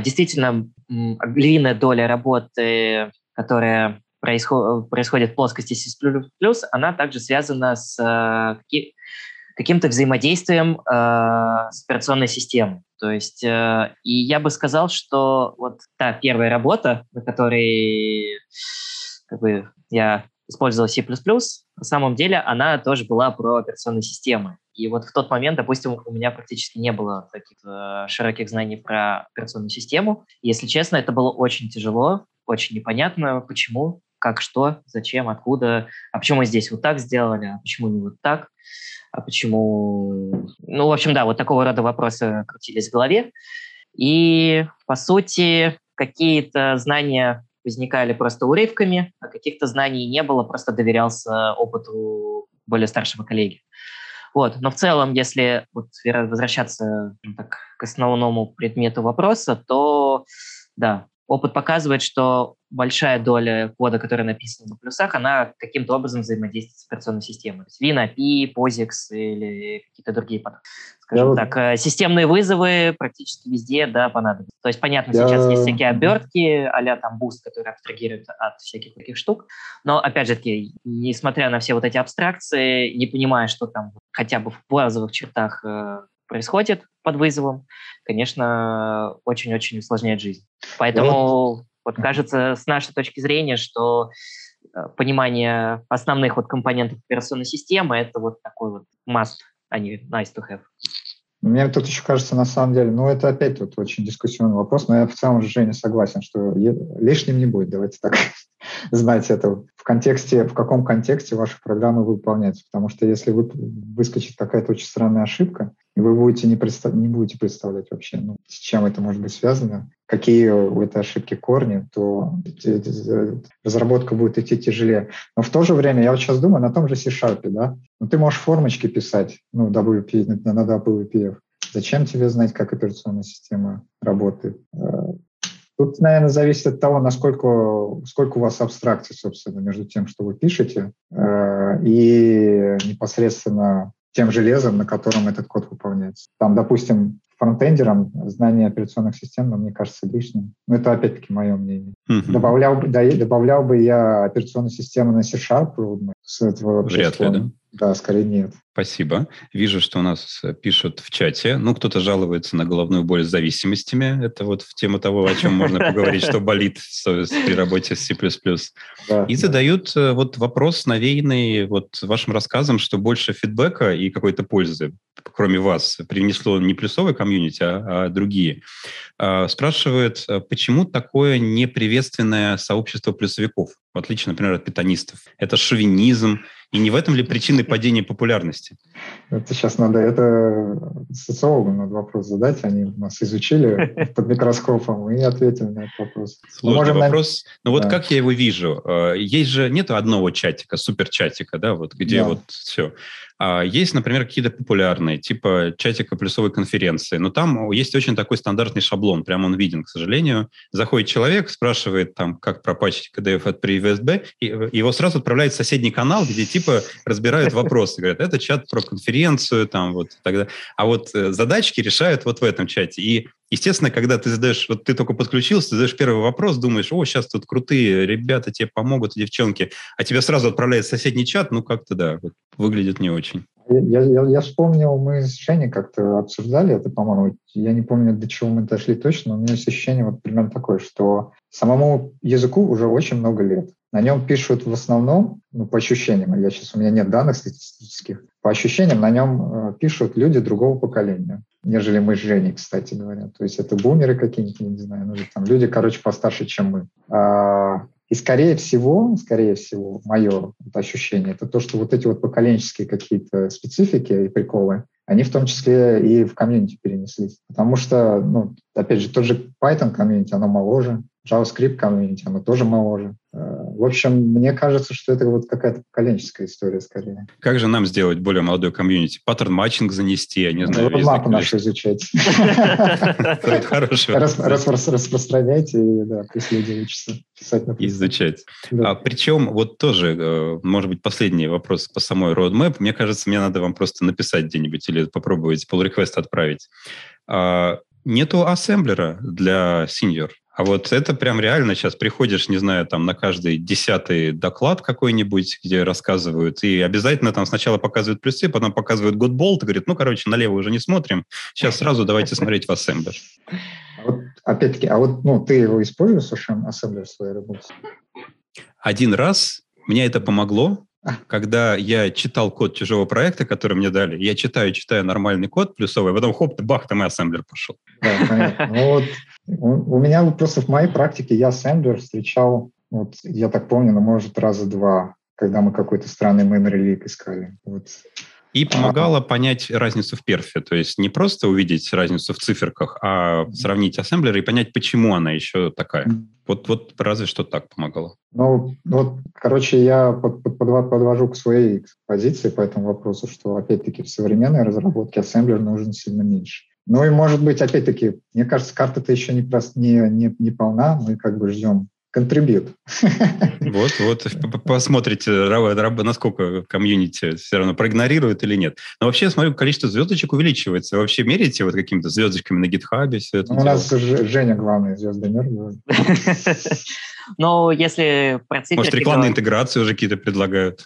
действительно длинная доля работы, которая происход, происходит в плоскости C++, она также связана с э, каким-то взаимодействием э, с операционной системой. То есть, э, и я бы сказал, что вот та первая работа, на которой как бы, я использовал C++, на самом деле она тоже была про операционные системы. И вот в тот момент, допустим, у меня практически не было таких э, широких знаний про операционную систему. Если честно, это было очень тяжело, очень непонятно, почему как, что, зачем, откуда, а почему здесь вот так сделали, а почему не вот так, а почему... Ну, в общем, да, вот такого рода вопросы крутились в голове. И, по сути, какие-то знания возникали просто урывками, а каких-то знаний не было, просто доверялся опыту более старшего коллеги. Вот. Но в целом, если вот возвращаться так, к основному предмету вопроса, то да, опыт показывает, что большая доля кода, которая написана на плюсах, она каким-то образом взаимодействует с операционной системой. То есть Win, API, POSIX или какие-то другие, скажем Я так, вот... системные вызовы практически везде, да, понадобятся. То есть, понятно, Я... сейчас есть всякие обертки, а там Boost, который абстрагирует от всяких таких штук, но, опять же таки, несмотря на все вот эти абстракции, не понимая, что там хотя бы в базовых чертах э, происходит под вызовом, конечно, очень-очень усложняет жизнь. Поэтому вот. вот кажется, с нашей точки зрения, что э, понимание основных вот компонентов операционной системы это вот такой вот must, а не nice to have. Мне тут еще кажется, на самом деле, ну, это опять тут очень дискуссионный вопрос, но я в целом, Женя, согласен, что лишним не будет, давайте так (laughs) знать это в контексте, в каком контексте ваши программы выполняются. Потому что если вы, выскочит какая-то очень странная ошибка, и вы будете не, не будете представлять вообще, ну, с чем это может быть связано, какие у этой ошибки корни, то разработка будет идти тяжелее. Но в то же время, я вот сейчас думаю, на том же C-Sharp, да, ну, ты можешь формочки писать, ну, WP, на WPF. Зачем тебе знать, как операционная система работает? Э, тут, наверное, зависит от того, насколько сколько у вас абстракций, собственно, между тем, что вы пишете, э, и непосредственно тем железом, на котором этот код выполняется. Там, допустим, фронтендерам знание операционных систем, но мне кажется, лишним. Но это опять-таки мое мнение. Uh-huh. Добавлял, бы, да, добавлял бы я операционную систему на C-Sharp, с этого Вряд ли, да? Да, скорее нет. Спасибо. Вижу, что у нас э, пишут в чате. Ну, кто-то жалуется на головную боль с зависимостями. Это вот в тему того, о чем можно поговорить, что болит при работе с C++. И задают э, вот вопрос, навеянный вот вашим рассказом, что больше фидбэка и какой-то пользы, кроме вас, принесло не плюсовый комьюнити, а, а другие. А, спрашивают, э, почему такое неприветственное сообщество плюсовиков, в отличие, например, от питанистов? Это шовинизм, и не в этом ли причины падения популярности? Это сейчас надо, это социологам надо вопрос задать, они нас изучили (laughs) под микроскопом и ответили на этот вопрос. Сложный Можем вопрос. На... Ну вот да. как я его вижу? Э, есть же, нет одного чатика, суперчатика, да, вот где да. вот все. А есть, например, какие-то популярные, типа чатика плюсовой конференции, но там есть очень такой стандартный шаблон, прямо он виден, к сожалению. Заходит человек, спрашивает там, как пропачить KDF от PreVSB, и его сразу отправляют в соседний канал, где типа разбирают вопросы. Говорят, это чат про конференцию, там вот тогда. А вот э, задачки решают вот в этом чате. И Естественно, когда ты задаешь, вот ты только подключился, ты задаешь первый вопрос, думаешь, о, сейчас тут крутые ребята тебе помогут, девчонки, а тебя сразу отправляют в соседний чат, ну как-то да, вот, выглядит не очень. Я, я, я вспомнил, мы с Женей как-то обсуждали это, по-моему, я не помню, до чего мы дошли точно, но у меня есть ощущение вот примерно такое, что самому языку уже очень много лет. На нем пишут в основном, ну, по ощущениям, я сейчас, у меня нет данных статистических, по ощущениям на нем э, пишут люди другого поколения, нежели мы с Женей, кстати говоря. То есть это бумеры какие-нибудь, не знаю, ну, там люди, короче, постарше, чем мы. А, и скорее всего, скорее всего, мое вот ощущение, это то, что вот эти вот поколенческие какие-то специфики и приколы, они в том числе и в комьюнити перенеслись. Потому что, ну, опять же, тот же Python комьюнити, оно моложе, JavaScript комьюнити, оно тоже моложе. В общем, мне кажется, что это вот какая-то поколенческая история скорее. Как же нам сделать более молодой комьюнити? Pattern matching занести, я не знаю. Мапу нашу изучать. (laughs) Хорошо. Распространять и, да, пусть люди учатся писать на Изучать. А причем, вот тоже, э, может быть, последний вопрос по самой roadmap. Мне кажется, мне надо вам просто написать где-нибудь или попробовать pull request отправить. А, нету ассемблера для senior. А вот это прям реально сейчас приходишь, не знаю, там на каждый десятый доклад какой-нибудь, где рассказывают, и обязательно там сначала показывают плюсы, потом показывают Godbolt, и говорят, ну, короче, налево уже не смотрим, сейчас сразу давайте смотреть в Assembler. А вот, опять-таки, а вот ну, ты его используешь, совершенно Assembler в своей работе? Один раз мне это помогло, (laughs) когда я читал код чужого проекта, который мне дали, я читаю, читаю нормальный код плюсовый, а потом хоп, бах, там и ассемблер пошел. Ну, вот у, меня просто в моей практике я ассемблер встречал, вот я так помню, ну, может, раза два, когда мы какой-то странный memory leak искали. И помогало понять разницу в перфе, то есть не просто увидеть разницу в циферках, а сравнить ассемблеры и понять, почему она еще такая. Вот, вот разве что так помогало. Ну, вот, короче, я под, под, подвожу к своей позиции по этому вопросу, что, опять-таки, в современной разработке ассемблер нужен сильно меньше. Ну и, может быть, опять-таки, мне кажется, карта-то еще не, прост, не, не, не полна, мы как бы ждем контрибьют. Вот, вот, посмотрите, насколько комьюнити все равно проигнорирует или нет. Но вообще, я смотрю, количество звездочек увеличивается. Вы вообще меряете вот какими-то звездочками на гитхабе все это? Ну, у нас Женя главный звездомер. (laughs) Но если про Может, рекламные интеграции уже какие-то предлагают?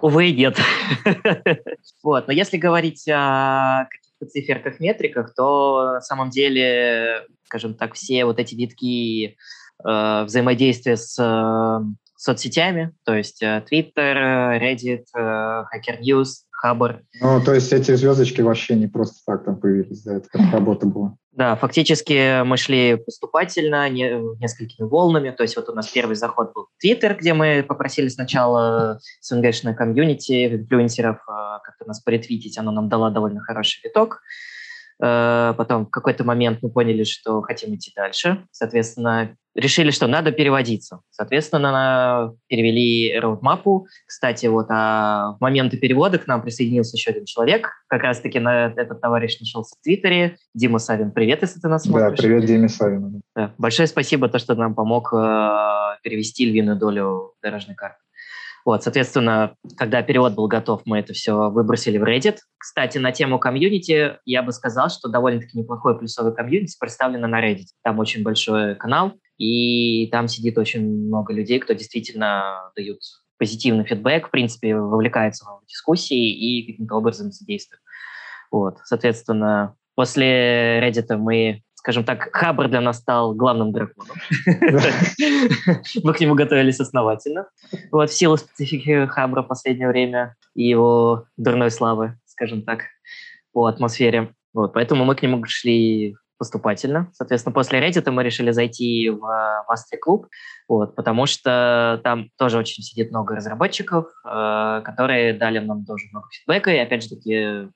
Увы, нет. (laughs) вот, но если говорить о каких-то циферках, метриках, то на самом деле, скажем так, все вот эти витки э, взаимодействия с э, соцсетями, то есть э, Twitter, Reddit, э, Hacker News, Хабр. Ну, то есть эти звездочки вообще не просто так там появились, да, это как работа была. Да, фактически мы шли поступательно, не, несколькими волнами. То есть вот у нас первый заход был Twitter, где мы попросили сначала СНГшное комьюнити, инфлюенсеров э, как-то нас поретвитить, оно нам дало довольно хороший виток. Э, потом в какой-то момент мы поняли, что хотим идти дальше. Соответственно, решили, что надо переводиться. Соответственно, перевели роудмапу. Кстати, вот а в моменты перевода к нам присоединился еще один человек. Как раз-таки на этот товарищ нашелся в Твиттере. Дима Савин, привет, если ты нас смотришь. Да, привет, Диме Савину. Да. Большое спасибо, то, что нам помог э, перевести львиную долю дорожной карты. Вот, соответственно, когда перевод был готов, мы это все выбросили в Reddit. Кстати, на тему комьюнити я бы сказал, что довольно-таки неплохой плюсовый комьюнити представлено на Reddit. Там очень большой канал, и там сидит очень много людей, кто действительно дают позитивный фидбэк, в принципе, вовлекается в дискуссии и каким-то образом содействует. Вот, соответственно, после Reddit мы скажем так, Хабр для нас стал главным драконом. (laughs) Мы к нему готовились основательно. Вот, в силу специфики Хабра в последнее время и его дурной славы, скажем так, по атмосфере. Вот, поэтому мы к нему шли поступательно. Соответственно, после Reddit мы решили зайти в, в Astri клуб, вот, потому что там тоже очень сидит много разработчиков, э, которые дали нам тоже много фидбэка, и опять же таки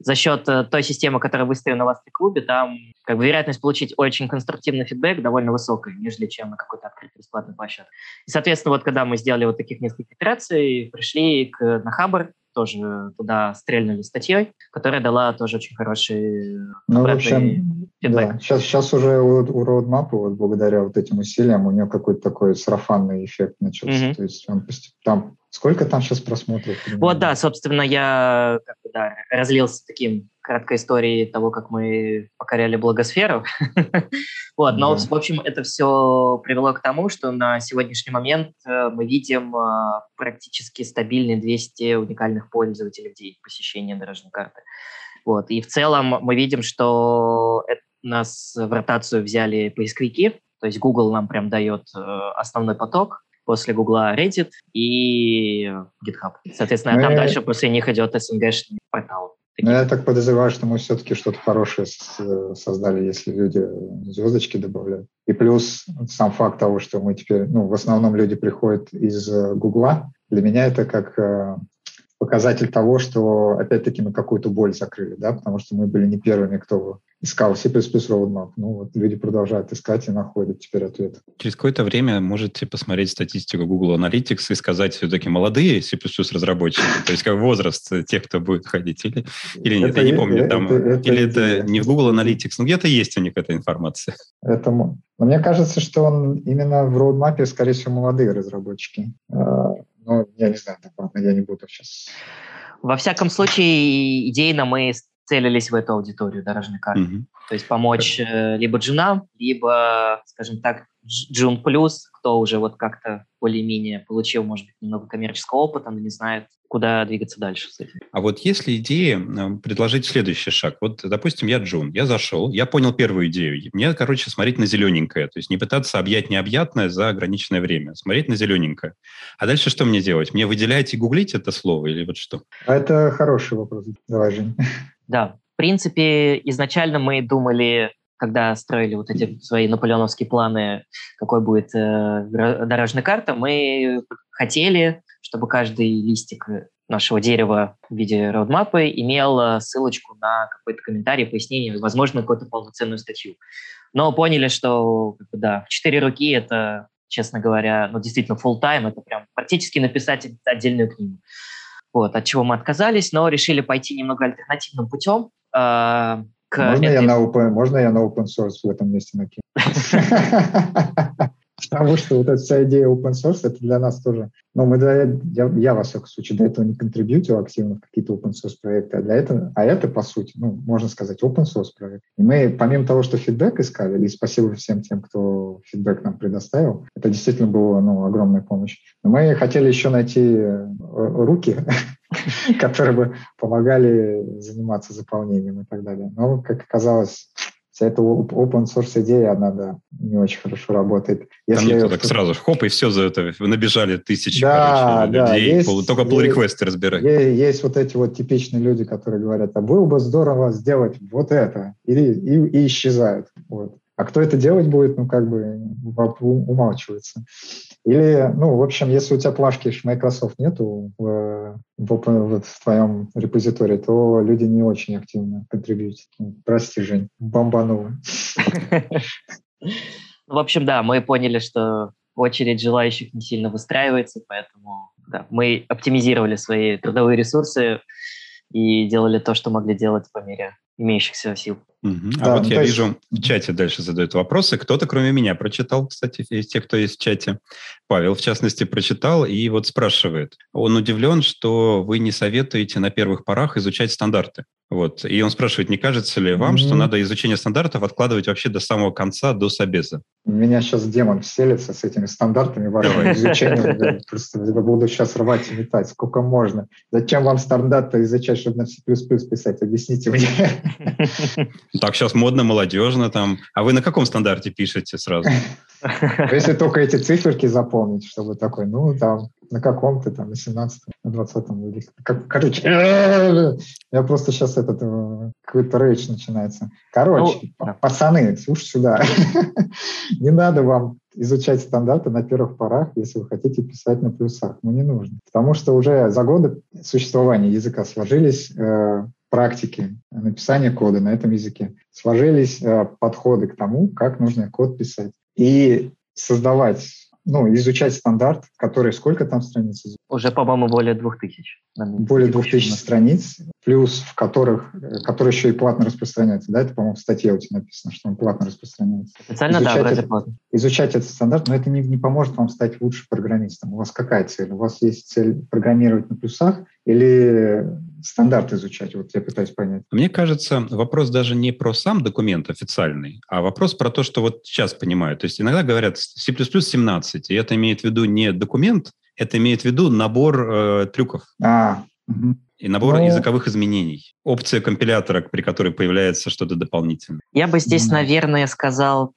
за счет э, той системы, которая выстроена в Астри-клубе, там как бы вероятность получить очень конструктивный фидбэк довольно высокая, нежели чем на какой-то открытой бесплатной площадке. И, соответственно, вот когда мы сделали вот таких несколько итераций, пришли к, на Хабр, тоже туда стрельнули статьей, которая дала тоже очень хороший ну, в общем, фидбэк. Да. Сейчас, сейчас уже у, у Roadmap, вот благодаря вот этим усилиям, у него какой-то такой сарафанный эффект начался. Mm-hmm. То есть он там Сколько там сейчас просмотров? Вот, да, собственно, я как бы, да, разлился таким краткой истории того, как мы покоряли благосферу. (laughs) вот, но, в общем, это все привело к тому, что на сегодняшний момент э, мы видим э, практически стабильные 200 уникальных пользователей в день посещения дорожной карты. Вот, и в целом мы видим, что это, нас в ротацию взяли поисковики, то есть Google нам прям дает э, основной поток, после Гугла Reddit и GitHub. Соответственно, мы... там дальше после них идет SNG-шный портал. Ну, я так подозреваю, что мы все-таки что-то хорошее создали, если люди звездочки добавляют. И плюс сам факт того, что мы теперь, ну, в основном люди приходят из э, Гугла, для меня это как э, показатель того, что опять-таки мы какую-то боль закрыли, да, потому что мы были не первыми, кто искал C++ roadmap. Ну вот люди продолжают искать и находят теперь ответ. Через какое-то время можете посмотреть статистику Google Analytics и сказать все-таки молодые C++ разработчики, то есть как возраст тех, кто будет ходить, или, или нет, это, я не помню, там, это, это, или это, это не в Google Analytics, но где-то есть у них эта информация. Это, но мне кажется, что он именно в роудмапе, скорее всего, молодые разработчики. А, но я не знаю, так ладно, я не буду сейчас. Во всяком случае, идейно мы целились в эту аудиторию дорожной карты. Mm-hmm. То есть помочь э, либо джунам, либо, скажем так, джун плюс, кто уже вот как-то более-менее получил, может быть, немного коммерческого опыта, но не знает, куда двигаться дальше с этим. А вот если идея предложить следующий шаг, вот, допустим, я Джун, я зашел, я понял первую идею, мне, короче, смотреть на зелененькое, то есть не пытаться объять необъятное за ограниченное время, смотреть на зелененькое. А дальше что мне делать? Мне выделять и гуглить это слово или вот что? Это хороший вопрос. Давай, Жень. (laughs) Да, в принципе, изначально мы думали, когда строили вот эти свои наполеоновские планы, какой будет э, дорожная карта, мы хотели, чтобы каждый листик нашего дерева в виде роудмапы имел э, ссылочку на какой-то комментарий, пояснение, возможно, какую-то полноценную статью. Но поняли, что да, в четыре руки это, честно говоря, ну, действительно full time, это прям практически написать отдельную книгу вот, от чего мы отказались, но решили пойти немного альтернативным путем. Э, к можно, этой... я на open, можно я на open source в этом месте накину? (laughs) (laughs) Потому что вот эта вся идея open source, это для нас тоже... Ну, мы до, я, я, во всяком случае, до этого не контрибьютил активно в какие-то open source проекты, а, для этого, а это, по сути, ну, можно сказать, open source проект. И мы, помимо того, что фидбэк искали, и спасибо всем тем, кто фидбэк нам предоставил, это действительно была ну, огромная помощь. Но мы хотели еще найти э, руки, (laughs) которые бы помогали заниматься заполнением и так далее. Но, как оказалось, эта open source идея, она, да, не очень хорошо работает. Если Там никто так сразу хоп, и все за это, набежали тысячи, да, короче, да, людей, есть, пол, только pull реквесты разбирать. Есть, есть вот эти вот типичные люди, которые говорят, а было бы здорово сделать вот это, и, и, и исчезают. Вот. А кто это делать будет, ну, как бы умалчивается. Или, ну, в общем, если у тебя плашки Microsoft нету в, в, в, в твоем репозитории, то люди не очень активно контрибьютят. Ну, прости, Жень, бомбануло. В общем, да, мы поняли, что очередь желающих не сильно выстраивается, поэтому да, мы оптимизировали свои трудовые ресурсы и делали то, что могли делать по мере имеющихся сил. Угу. А да, вот ну, я есть... вижу, в чате дальше задают вопросы. Кто-то, кроме меня, прочитал, кстати, из тех, кто есть в чате. Павел, в частности, прочитал и вот спрашивает. Он удивлен, что вы не советуете на первых порах изучать стандарты. Вот. И он спрашивает, не кажется ли вам, mm-hmm. что надо изучение стандартов откладывать вообще до самого конца, до собеса? У меня сейчас демон вселится с этими стандартами вашего изучения. (laughs) Просто буду сейчас рвать и метать. Сколько можно? Зачем вам стандарты изучать, чтобы на C++ писать? Объясните мне. (laughs) Так сейчас модно, молодежно там. А вы на каком стандарте пишете сразу? (laughs) Если только эти циферки запомнить, чтобы такой, ну, там, на каком-то, там, на 17 на 20 или как, короче, (laughs) я просто сейчас этот, э, какой-то рейдж начинается. Короче, ну, пацаны, слушай сюда, (laughs) не надо вам изучать стандарты на первых порах, если вы хотите писать на плюсах. Ну, не нужно. Потому что уже за годы существования языка сложились э, практики написания кода на этом языке, сложились э, подходы к тому, как нужно код писать. И создавать ну, изучать стандарт, который сколько там страниц? Уже, по-моему, более двух тысяч. Более двух тысяч страниц, плюс в которых, которые еще и платно распространяются. Да, это, по-моему, в статье у тебя написано, что он платно распространяется. Специально, изучать да, вроде платно. Изучать этот стандарт, но это не, не поможет вам стать лучше программистом. У вас какая цель? У вас есть цель программировать на плюсах или стандарт изучать? Вот я пытаюсь понять. Мне кажется, вопрос даже не про сам документ официальный, а вопрос про то, что вот сейчас понимаю. То есть иногда говорят C++ 17, и это имеет в виду не документ, это имеет в виду набор э, трюков. А, угу. И набор ну, языковых изменений. Опция компилятора, при которой появляется что-то дополнительное. Я бы здесь, наверное, сказал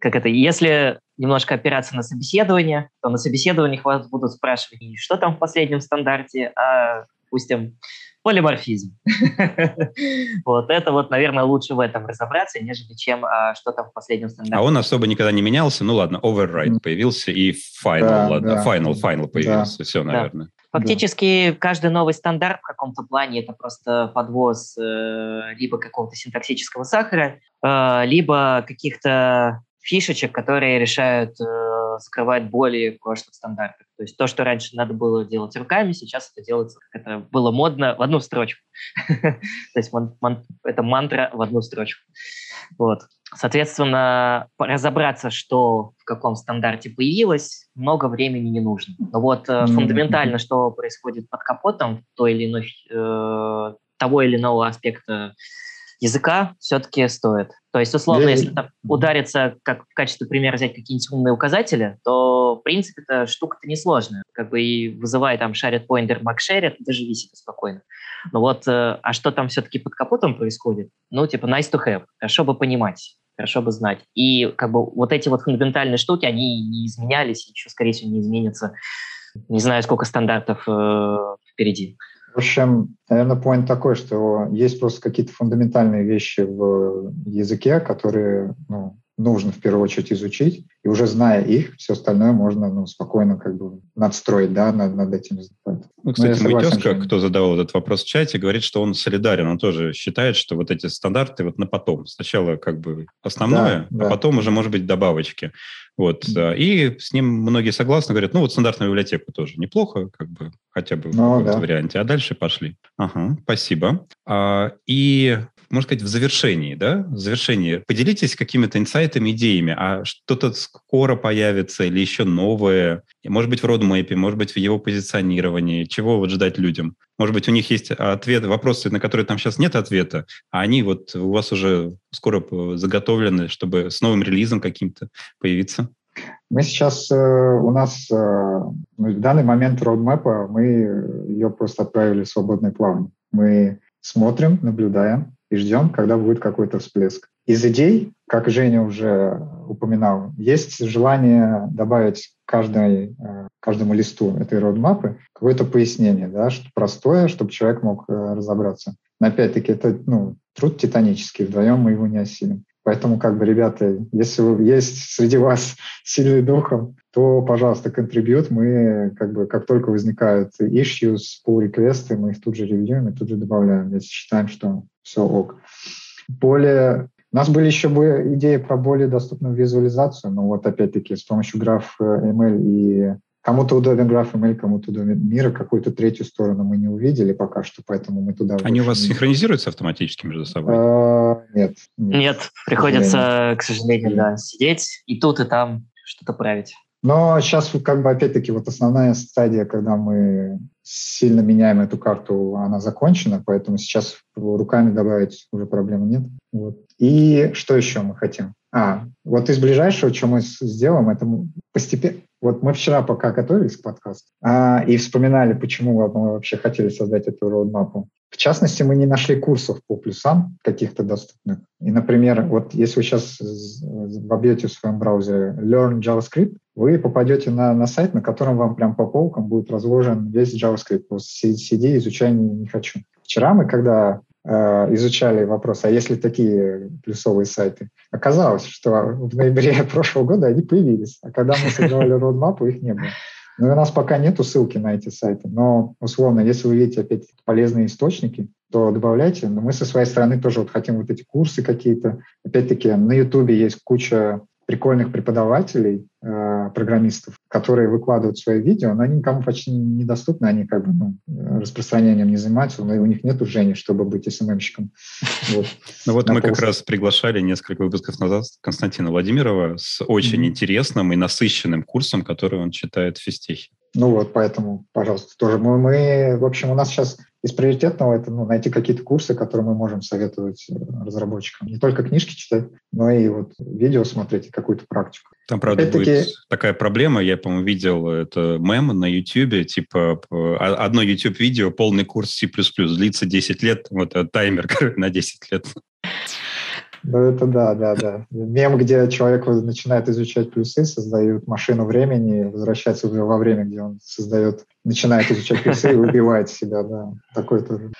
как это, если немножко опираться на собеседование, то на собеседованиях вас будут спрашивать, что там в последнем стандарте, а, допустим, полиморфизм. (laughs) вот это вот, наверное, лучше в этом разобраться, нежели чем а, что там в последнем стандарте. А он особо никогда не менялся. Ну ладно, override появился и final, ладно, final, final появился. Все, наверное. Фактически да. каждый новый стандарт в каком-то плане это просто подвоз э, либо какого-то синтаксического сахара, э, либо каких-то фишечек, которые решают э, скрывать боли прошлых стандартах. То есть то, что раньше надо было делать руками, сейчас это делается, как это было модно, в одну строчку. (laughs) То есть это мантра в одну строчку. Вот. Соответственно, разобраться, что в каком стандарте появилось, много времени не нужно. Но вот mm-hmm. фундаментально, что происходит под капотом той или иной, э, того или иного аспекта языка, все-таки стоит. То есть, условно, если там удариться, как в качестве примера взять какие-нибудь умные указатели, то, в принципе, эта штука-то несложная. Как бы и вызывая там шарит поинтер, макшерит, доживи себе спокойно. Но вот, э, а что там все-таки под капотом происходит? Ну, типа, nice to have. Хорошо бы понимать хорошо бы знать. И как бы вот эти вот фундаментальные штуки, они не изменялись, еще, скорее всего, не изменятся. Не знаю, сколько стандартов э, впереди. В общем, наверное, point такой, что есть просто какие-то фундаментальные вещи в языке, которые ну, нужно в первую очередь изучить, и уже зная их, все остальное можно ну, спокойно как бы надстроить да, над, над этим. Ну, ну кстати, мой тезка, кто задавал этот вопрос в чате, говорит, что он солидарен, он тоже считает, что вот эти стандарты вот на потом. Сначала как бы основное, да, а да. потом уже, может быть, добавочки. Вот. И с ним многие согласны, говорят, ну вот стандартную библиотеку тоже неплохо, как бы хотя бы ну, в да. варианте. А дальше пошли. Ага, спасибо. А, и можно сказать, в завершении, да, в завершении, поделитесь какими-то инсайтами, идеями, а что-то скоро появится или еще новое, может быть, в родмэпе, может быть, в его позиционировании, чего вот ждать людям? Может быть, у них есть ответ, вопросы, на которые там сейчас нет ответа, а они вот у вас уже скоро заготовлены, чтобы с новым релизом каким-то появиться? Мы сейчас, э, у нас э, в данный момент роудмэпа, мы ее просто отправили в свободное плавание. Мы смотрим, наблюдаем, и ждем, когда будет какой-то всплеск. Из идей, как Женя уже упоминал, есть желание добавить каждой, э, каждому листу этой родмапы какое-то пояснение, да, что простое, чтобы человек мог э, разобраться. Но опять-таки это ну, труд титанический, вдвоем мы его не осилим. Поэтому, как бы, ребята, если есть среди вас (laughs) сильный духом, то, пожалуйста, контрибьют. Мы, как бы, как только возникают issues, pull реквесты мы их тут же ревьюем и тут же добавляем, если считаем, что все ок. Более у нас были еще бы идеи про более доступную визуализацию, но вот опять-таки с помощью граф ML и Кому-то удобен граф ML, кому-то удобен мира, какую-то третью сторону мы не увидели пока что, поэтому мы туда... Они у вас не... синхронизируются автоматически между собой? А, нет, нет. Нет, приходится, к сожалению, да, сидеть и тут, и там что-то править. Но сейчас как бы опять-таки вот основная стадия, когда мы сильно меняем эту карту, она закончена, поэтому сейчас руками добавить уже проблемы нет. Вот. И что еще мы хотим? А, вот из ближайшего, что мы сделаем, это постепенно... Вот мы вчера пока готовились к подкасту а, и вспоминали, почему мы вообще хотели создать эту роудмапу. В частности, мы не нашли курсов по плюсам каких-то доступных. И, например, вот если вы сейчас вобьете в своем браузере Learn JavaScript, вы попадете на, на сайт, на котором вам прям по полкам будет разложен весь JavaScript. Сиди, изучай не, не хочу. Вчера мы, когда изучали вопрос, а есть ли такие плюсовые сайты, оказалось, что в ноябре (laughs) прошлого года они появились, а когда мы создавали родмапу, их не было. Ну, у нас пока нету ссылки на эти сайты, но, условно, если вы видите опять полезные источники, то добавляйте. Но мы со своей стороны тоже вот хотим вот эти курсы какие-то. Опять-таки, на Ютубе есть куча прикольных преподавателей, э, программистов, которые выкладывают свои видео, но они никому почти недоступны, они как бы ну, распространением не занимаются, но и у них нет Жени, чтобы быть СММщиком. (laughs) Вот. Ну вот мы как раз приглашали несколько выпусков назад Константина Владимирова с очень интересным и насыщенным курсом, который он читает в физтехе. Ну вот, поэтому, пожалуйста, тоже мы, мы, в общем, у нас сейчас из приоритетного это ну, найти какие-то курсы, которые мы можем советовать э, разработчикам. Не только книжки читать, но и вот видео смотреть и какую-то практику. Там, правда, будет такая проблема, я, по-моему, видел это мем на YouTube, типа одно YouTube-видео, полный курс C++, длится 10 лет, вот э, таймер (laughs) на 10 лет. Ну, это да, да, да. Мем, где человек начинает изучать плюсы, создает машину времени, возвращается уже во время, где он создает, начинает изучать плюсы и убивает себя, да. Такой тоже.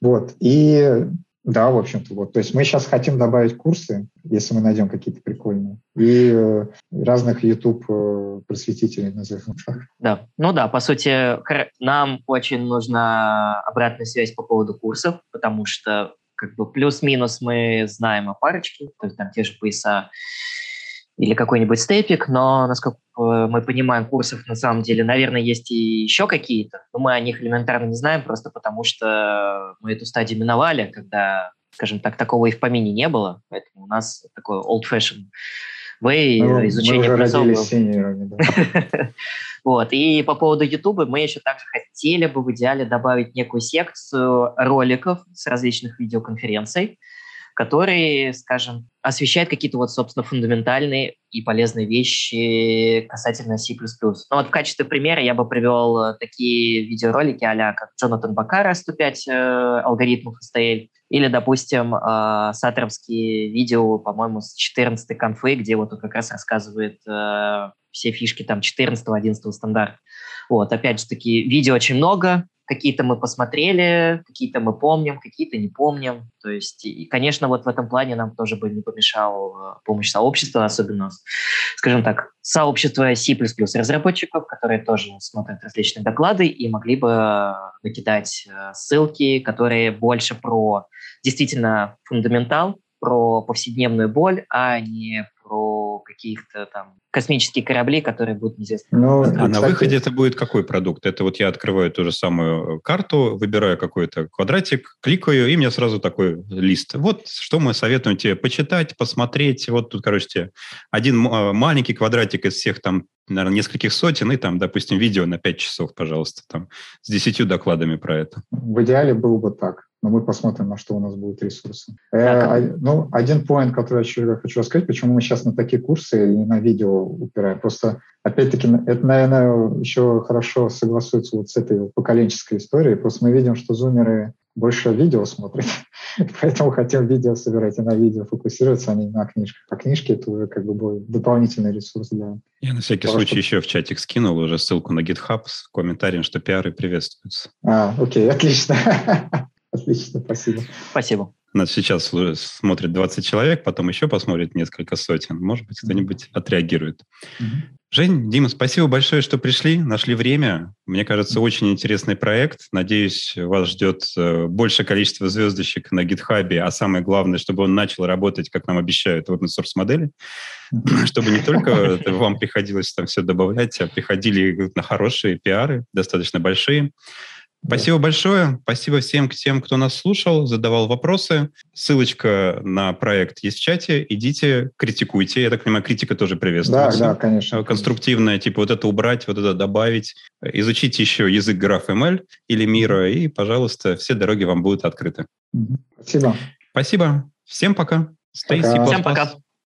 Вот. И да, в общем-то, вот. То есть мы сейчас хотим добавить курсы, если мы найдем какие-то прикольные, и э, разных YouTube э, назовем (laughs) так. Да, ну да, по сути, нам очень нужна обратная связь по поводу курсов, потому что как бы плюс-минус мы знаем о парочке, то есть там те же пояса или какой-нибудь степик, но, насколько мы понимаем, курсов на самом деле, наверное, есть и еще какие-то, но мы о них элементарно не знаем, просто потому что мы эту стадию миновали, когда, скажем так, такого и в помине не было, поэтому у нас такой old-fashioned way ну, изучения мы родились синерами, да. (laughs) Вот. И по поводу YouTube мы еще также хотели бы в идеале добавить некую секцию роликов с различных видеоконференций, которые, скажем, освещают какие-то вот, собственно, фундаментальные и полезные вещи касательно C++. Ну вот в качестве примера я бы привел э, такие видеоролики а как Джонатан Бакара 105 э, алгоритмов STL, или, допустим, э, видео, по-моему, с 14 конфы, где вот он как раз рассказывает э, все фишки там 14-11 стандарта. Вот, опять же таки, видео очень много, какие-то мы посмотрели, какие-то мы помним, какие-то не помним. То есть, и, конечно, вот в этом плане нам тоже бы не помешал э, помощь сообщества, особенно, скажем так, сообщество C++ разработчиков, которые тоже смотрят различные доклады и могли бы накидать э, ссылки, которые больше про действительно фундаментал, про повседневную боль, а не каких-то там космические корабли, которые будут неизвестны. Ну, а на выходе это будет какой продукт? Это вот я открываю ту же самую карту, выбираю какой-то квадратик, кликаю, и мне сразу такой лист. Вот что мы советуем тебе почитать, посмотреть. Вот тут, короче, тебе один а, маленький квадратик из всех там, наверное, нескольких сотен, и там, допустим, видео на 5 часов, пожалуйста, там, с десятью докладами про это. В идеале было бы так но мы посмотрим, на что у нас будут ресурсы. Э, ну, один поинт, который я еще хочу рассказать, почему мы сейчас на такие курсы и на видео упираем. Просто, опять-таки, это, наверное, еще хорошо согласуется вот с этой поколенческой историей. Просто мы видим, что зумеры больше видео смотрят, (laughs) поэтому хотим видео собирать и на видео фокусироваться, а не на книжках. А книжки — это уже как бы будет дополнительный ресурс для... Я на всякий того, случай что... еще в чатик скинул уже ссылку на GitHub с комментарием, что пиары приветствуются. А, окей, отлично. (laughs) Отлично, спасибо. Спасибо. Нас сейчас смотрит 20 человек, потом еще посмотрит несколько сотен. Может быть, кто-нибудь отреагирует. mm Жень, Дима, спасибо большое, что пришли, нашли время. Мне кажется, очень интересный проект. Надеюсь, вас ждет э, большее количество звездочек на гитхабе, а самое главное, чтобы он начал работать, как нам обещают, в open source модели, (laughs) чтобы не только вам приходилось там все добавлять, а приходили на хорошие пиары, достаточно большие. Спасибо большое. Спасибо всем тем, кто нас слушал, задавал вопросы. Ссылочка на проект есть в чате. Идите, критикуйте. Я так понимаю, критика тоже приветствуется. Да, да, конечно. Конструктивная, типа вот это убрать, вот это добавить. Изучите еще язык GraphML или мира, и, пожалуйста, все дороги вам будут открыты. Спасибо. Спасибо. Всем пока. Stay пока. Всем пока.